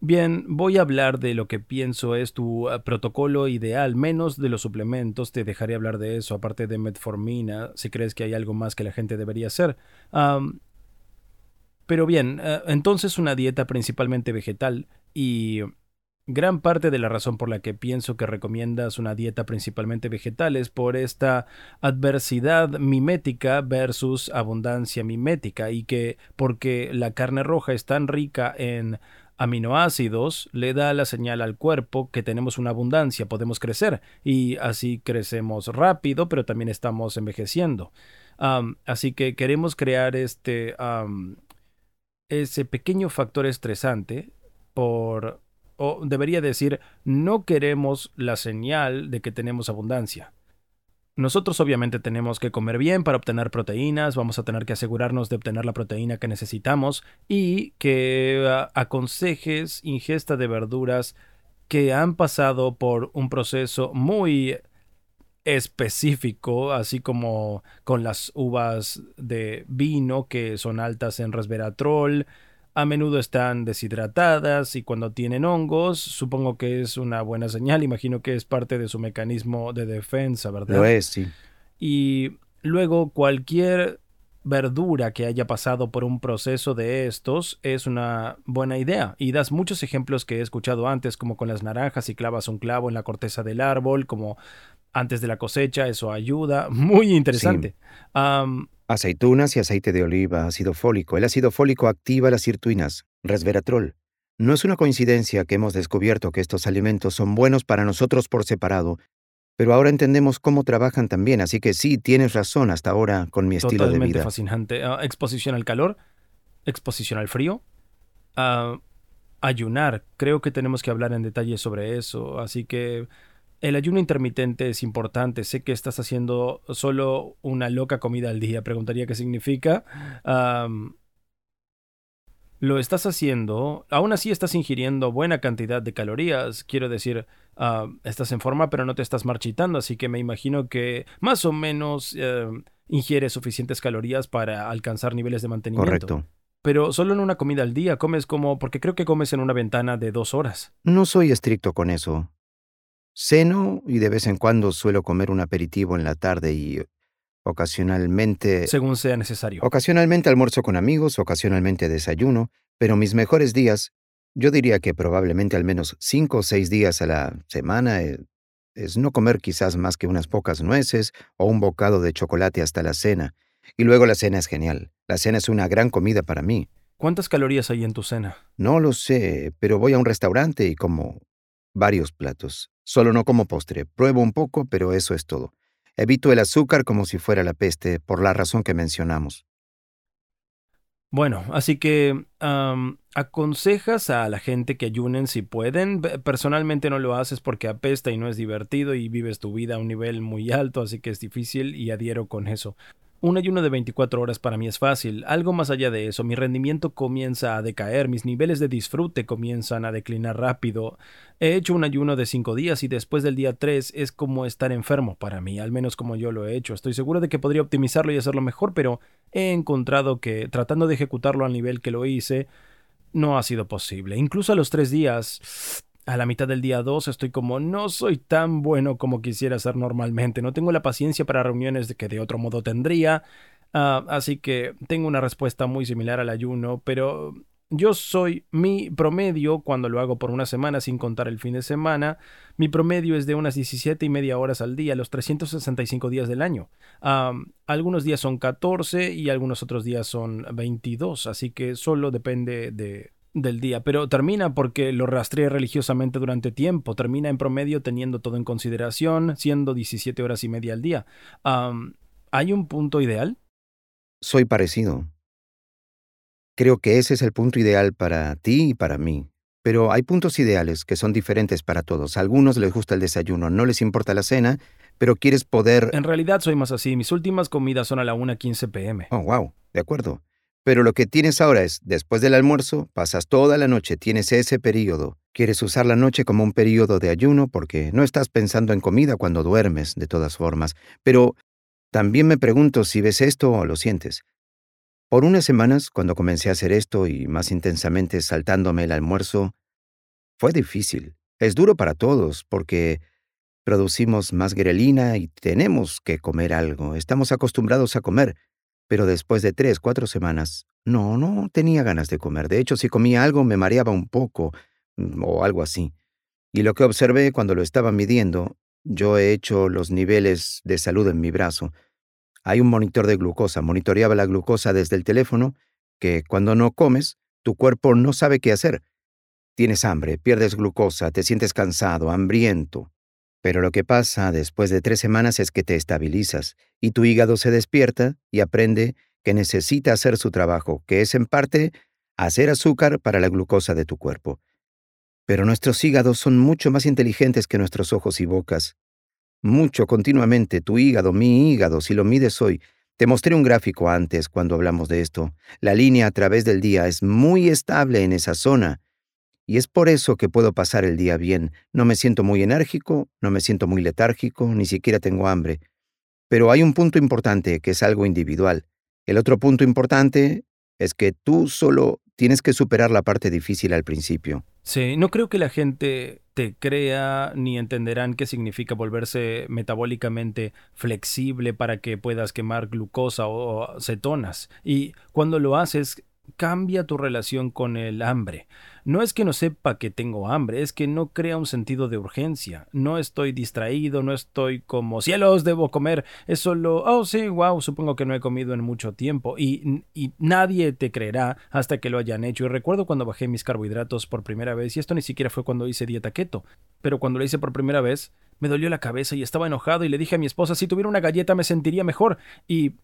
Bien, voy a hablar de lo que pienso es tu eh, protocolo ideal, menos de los suplementos, te dejaré hablar de eso, aparte de metformina, si crees que hay algo más que la gente debería hacer. Pero bien, eh, entonces una dieta principalmente vegetal y gran parte de la razón por la que pienso que recomiendas una dieta principalmente vegetal es por esta adversidad mimética versus abundancia mimética y que porque la carne roja es tan rica en aminoácidos le da la señal al cuerpo que tenemos una abundancia, podemos crecer y así crecemos rápido, pero también estamos envejeciendo. Así que queremos crear este ese pequeño factor estresante por o debería decir no queremos la señal de que tenemos abundancia. Nosotros obviamente tenemos que comer bien para obtener proteínas, vamos a tener que asegurarnos de obtener la proteína que necesitamos y que uh, aconsejes ingesta de verduras que han pasado por un proceso muy específico, así como con las uvas de vino que son altas en resveratrol, a menudo están deshidratadas y cuando tienen hongos, supongo que es una buena señal, imagino que es parte de su mecanismo de defensa, ¿verdad? Lo es, sí. Y luego cualquier verdura que haya pasado por un proceso de estos es una buena idea. Y das muchos ejemplos que he escuchado antes, como con las naranjas y clavas un clavo en la corteza del árbol, como antes de la cosecha, eso ayuda. Muy interesante. Aceitunas y aceite de oliva, ácido fólico. El ácido fólico activa las sirtuinas, resveratrol. No es una coincidencia que hemos descubierto que estos alimentos son buenos para nosotros por separado, pero ahora entendemos cómo trabajan también, así que sí, tienes razón hasta ahora con mi estilo de vida. fascinante. Ah, exposición al calor, exposición al frío, uh, ayunar. Creo que tenemos que hablar en detalle sobre eso, así que el ayuno intermitente es importante. Sé que estás haciendo solo una loca comida al día. Preguntaría qué significa. lo estás haciendo, aún así estás ingiriendo buena cantidad de calorías. Quiero decir, estás en forma, pero no te estás marchitando. Así que me imagino que más o menos uh, ingieres suficientes calorías para alcanzar niveles de mantenimiento. Correcto. Pero solo en una comida al día comes como, porque creo que comes en una ventana de dos horas. No soy estricto con eso. Ceno y de vez en cuando suelo comer un aperitivo en la tarde y ocasionalmente... Según sea necesario. Ocasionalmente almuerzo con amigos, ocasionalmente desayuno, pero mis mejores días, yo diría que probablemente al menos cinco o seis días a la semana, eh, es no comer quizás más que unas pocas nueces o un bocado de chocolate hasta la cena. Y luego la cena es genial. La cena es una gran comida para mí. ¿Cuántas calorías hay en tu cena? No lo sé, pero voy a un restaurante y como varios platos. Solo no como postre. Pruebo un poco, pero eso es todo. Evito el azúcar como si fuera la peste, por la razón que mencionamos. Bueno, así que aconsejas a la gente que ayunen si pueden. Personalmente no lo haces porque apesta y no es divertido y vives tu vida a un nivel muy alto, así que es difícil y adhiero con eso. Un ayuno de 24 horas para mí es fácil. Algo más allá de eso, mi rendimiento comienza a decaer, mis niveles de disfrute comienzan a declinar rápido. He hecho un ayuno de 5 días y después del día 3 es como estar enfermo para mí, al menos como yo lo he hecho. Estoy seguro de que podría optimizarlo y hacerlo mejor, pero he encontrado que tratando de ejecutarlo al nivel que lo hice, no ha sido posible. Incluso a los 3 días a la mitad del día 2 estoy como no soy tan bueno como quisiera ser normalmente, no tengo la paciencia para reuniones que de otro modo tendría, ah, así que tengo una respuesta muy similar al ayuno, pero yo soy mi promedio cuando lo hago por una semana sin contar el fin de semana, mi promedio es de unas 17 y media horas al día, los 365 días del año. Ah, algunos días son 14 y algunos otros días son 22, así que solo depende de del día, pero termina porque lo rastreé religiosamente durante tiempo, termina en promedio teniendo todo en consideración, siendo 17 horas y media al día. ¿Hay un punto ideal? Soy parecido. Creo que ese es el punto ideal para ti y para mí. Pero hay puntos ideales que son diferentes para todos. A algunos les gusta el desayuno, no les importa la cena, pero quieres poder... En realidad soy más así. Mis últimas comidas son a la 1.15 pm. Oh, wow. De acuerdo. Pero lo que tienes ahora es, después del almuerzo, pasas toda la noche, tienes ese periodo. Quieres usar la noche como un periodo de ayuno porque no estás pensando en comida cuando duermes, de todas formas. Pero también me pregunto si ves esto o lo sientes. Por unas semanas, cuando comencé a hacer esto y más intensamente saltándome el almuerzo, fue difícil. Es duro para todos porque producimos más grelina y tenemos que comer algo. Estamos acostumbrados a comer. Pero después de tres, cuatro semanas, no, no tenía ganas de comer. De hecho, si comía algo me mareaba un poco mm, o algo así. Y lo que observé cuando lo estaba midiendo, yo he hecho los niveles de salud en mi brazo. Hay un monitor de glucosa, monitoreaba la glucosa desde el teléfono, que cuando no comes, tu cuerpo no sabe qué hacer. Tienes hambre, pierdes glucosa, te sientes cansado, hambriento. Pero lo que pasa después de tres semanas es que te estabilizas y tu hígado se despierta y aprende que necesita hacer su trabajo, que es en parte hacer azúcar para la glucosa de tu cuerpo. Pero nuestros hígados son mucho más inteligentes que nuestros ojos y bocas. mucho continuamente tu hígado, mi hígado, si lo mides hoy. Te mostré un gráfico antes cuando hablamos de esto. La línea a través del día es muy estable en esa zona. Y es por eso que puedo pasar el día bien. No me siento muy enérgico, no me siento muy letárgico, ni siquiera tengo hambre. Pero hay un punto importante que es algo individual. El otro punto importante es que tú solo tienes que superar la parte difícil al principio. Sí, no creo que la gente te crea ni entenderán qué significa volverse metabólicamente flexible para que puedas quemar glucosa o cetonas. Y cuando lo haces, cambia tu relación con el hambre. No es que no sepa que tengo hambre, es que no crea un sentido de urgencia. No estoy distraído, no estoy como cielos, debo comer. Es solo, oh sí, wow, supongo que no he comido en mucho tiempo. Y, y nadie te creerá hasta que lo hayan hecho. Y recuerdo cuando bajé mis carbohidratos por primera vez, y esto ni siquiera fue cuando hice dieta keto, pero cuando lo hice por primera vez, me dolió la cabeza y estaba enojado y le dije a mi esposa, si tuviera una galleta me sentiría mejor. Y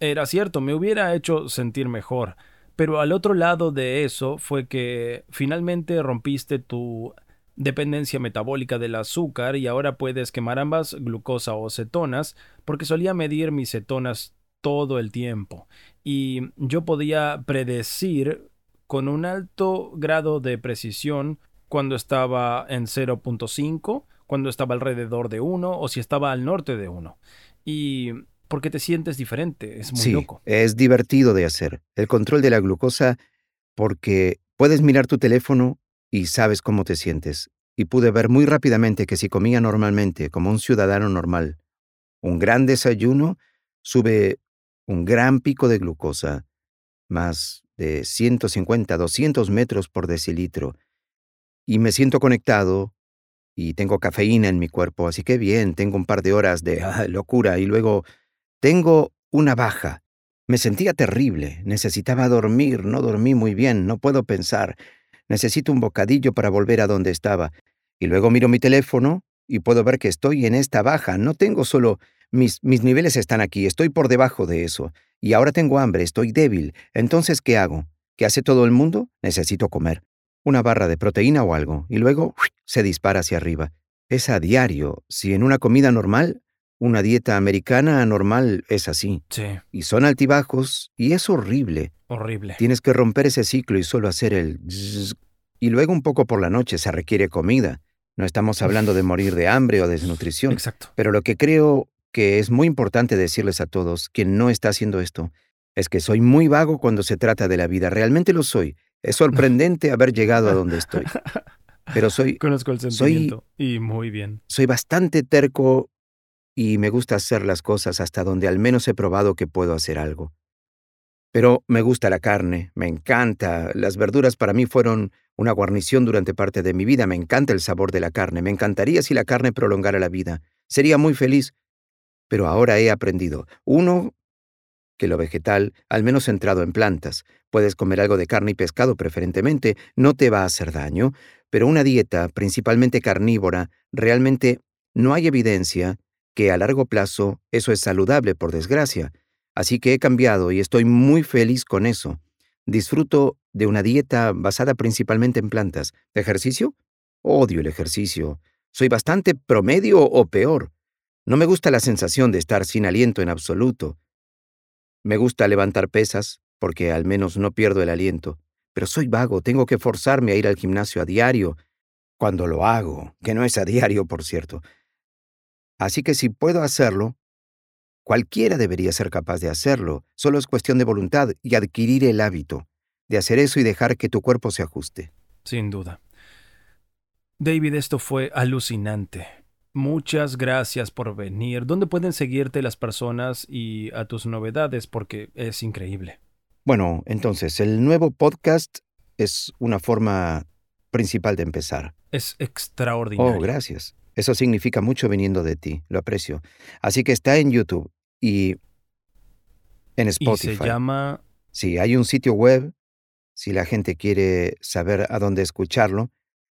era cierto, me hubiera hecho sentir mejor. Pero al otro lado de eso fue que finalmente rompiste tu dependencia metabólica del azúcar y ahora puedes quemar ambas, glucosa o cetonas, porque solía medir mis cetonas todo el tiempo. Y yo podía predecir con un alto grado de precisión cuando estaba en 0.5, cuando estaba alrededor de 1 o si estaba al norte de 1. Y porque te sientes diferente, es muy sí, loco. Es divertido de hacer. El control de la glucosa, porque puedes mirar tu teléfono y sabes cómo te sientes. Y pude ver muy rápidamente que si comía normalmente, como un ciudadano normal, un gran desayuno sube un gran pico de glucosa, más de 150, 200 metros por decilitro. Y me siento conectado y tengo cafeína en mi cuerpo, así que bien, tengo un par de horas de ah, locura y luego tengo una baja. Me sentía terrible, necesitaba dormir, no dormí muy bien, no puedo pensar. Necesito un bocadillo para volver a donde estaba. Y luego miro mi teléfono y puedo ver que estoy en esta baja. No tengo solo... Mis, mis niveles están aquí, estoy por debajo de eso. Y ahora tengo hambre, estoy débil. Entonces, ¿qué hago? ¿Qué hace todo el mundo? Necesito comer. Una barra de proteína o algo. Y luego se dispara hacia arriba. Es a diario. Si en una comida normal una dieta americana normal es así. Sí. Y son altibajos y es horrible. Horrible. Tienes que romper ese ciclo y solo hacer el... Y luego un poco por la noche se requiere comida. No estamos hablando de morir de hambre o desnutrición. Exacto. Pero lo que creo que es muy importante decirles a todos, quien no está haciendo esto, es que soy muy vago cuando se trata de la vida. Realmente lo soy. Es sorprendente haber llegado a donde estoy. Pero soy... Conozco el sentimiento. y muy bien. Soy bastante terco y me gusta hacer las cosas hasta donde al menos he probado que puedo hacer algo. Pero me gusta la carne, me encanta. Las verduras para mí fueron una guarnición durante parte de mi vida. Me encanta el sabor de la carne. Me encantaría si la carne prolongara la vida. Sería muy feliz. Pero ahora he aprendido. Uno, que lo vegetal, al menos centrado en plantas. Puedes comer algo de carne y pescado preferentemente, no te va a hacer daño, pero una dieta, principalmente carnívora, realmente no hay evidencia que a largo plazo eso es saludable, por desgracia. Así que he cambiado y estoy muy feliz con eso. Disfruto de una dieta basada principalmente en plantas. ¿Ejercicio? Odio el ejercicio. Soy bastante promedio o peor. No me gusta la sensación de estar sin aliento en absoluto. Me gusta levantar pesas, porque al menos no pierdo el aliento. Pero soy vago, tengo que forzarme a ir al gimnasio a diario. Cuando lo hago, que no es a diario, por cierto, Así que si puedo hacerlo, cualquiera debería ser capaz de hacerlo. Solo es cuestión de voluntad y adquirir el hábito de hacer eso y dejar que tu cuerpo se ajuste. Sin duda. David, esto fue alucinante. Muchas gracias por venir. ¿Dónde pueden seguirte las personas y a tus novedades? Porque es increíble. Bueno, entonces, el nuevo podcast es una forma principal de empezar. Es extraordinario. Oh, gracias. Eso significa mucho viniendo de ti, lo aprecio. Así que está en YouTube y en Spotify. Y se llama... Sí, hay un sitio web, si la gente quiere saber a dónde escucharlo,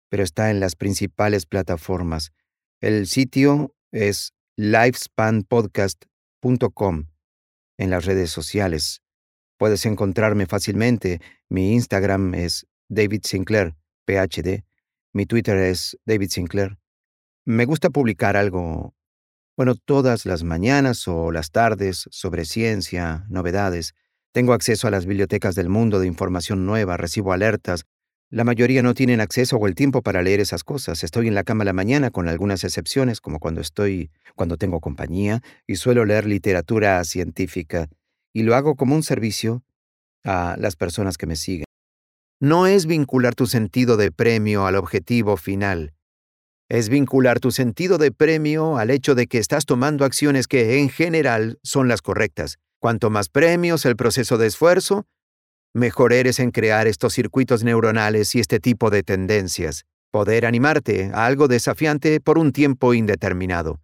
pero está en las principales plataformas. El sitio es lifespanpodcast.com en las redes sociales. Puedes encontrarme fácilmente. Mi Instagram es David Sinclair, PhD. Mi Twitter es David Sinclair. Me gusta publicar algo Bueno, todas las mañanas o las tardes sobre ciencia, novedades. Tengo acceso a las bibliotecas del mundo de información nueva, recibo alertas. La mayoría no tienen acceso o el tiempo para leer esas cosas. Estoy en la cama la mañana con algunas excepciones, como cuando estoy cuando tengo compañía y suelo leer literatura científica y lo hago como un servicio a las personas que me siguen. No es vincular tu sentido de premio al objetivo final. Es vincular tu sentido de premio al hecho de que estás tomando acciones que en general son las correctas. Cuanto más premios el proceso de esfuerzo, mejor eres en crear estos circuitos neuronales y este tipo de tendencias. Poder animarte a algo desafiante por un tiempo indeterminado.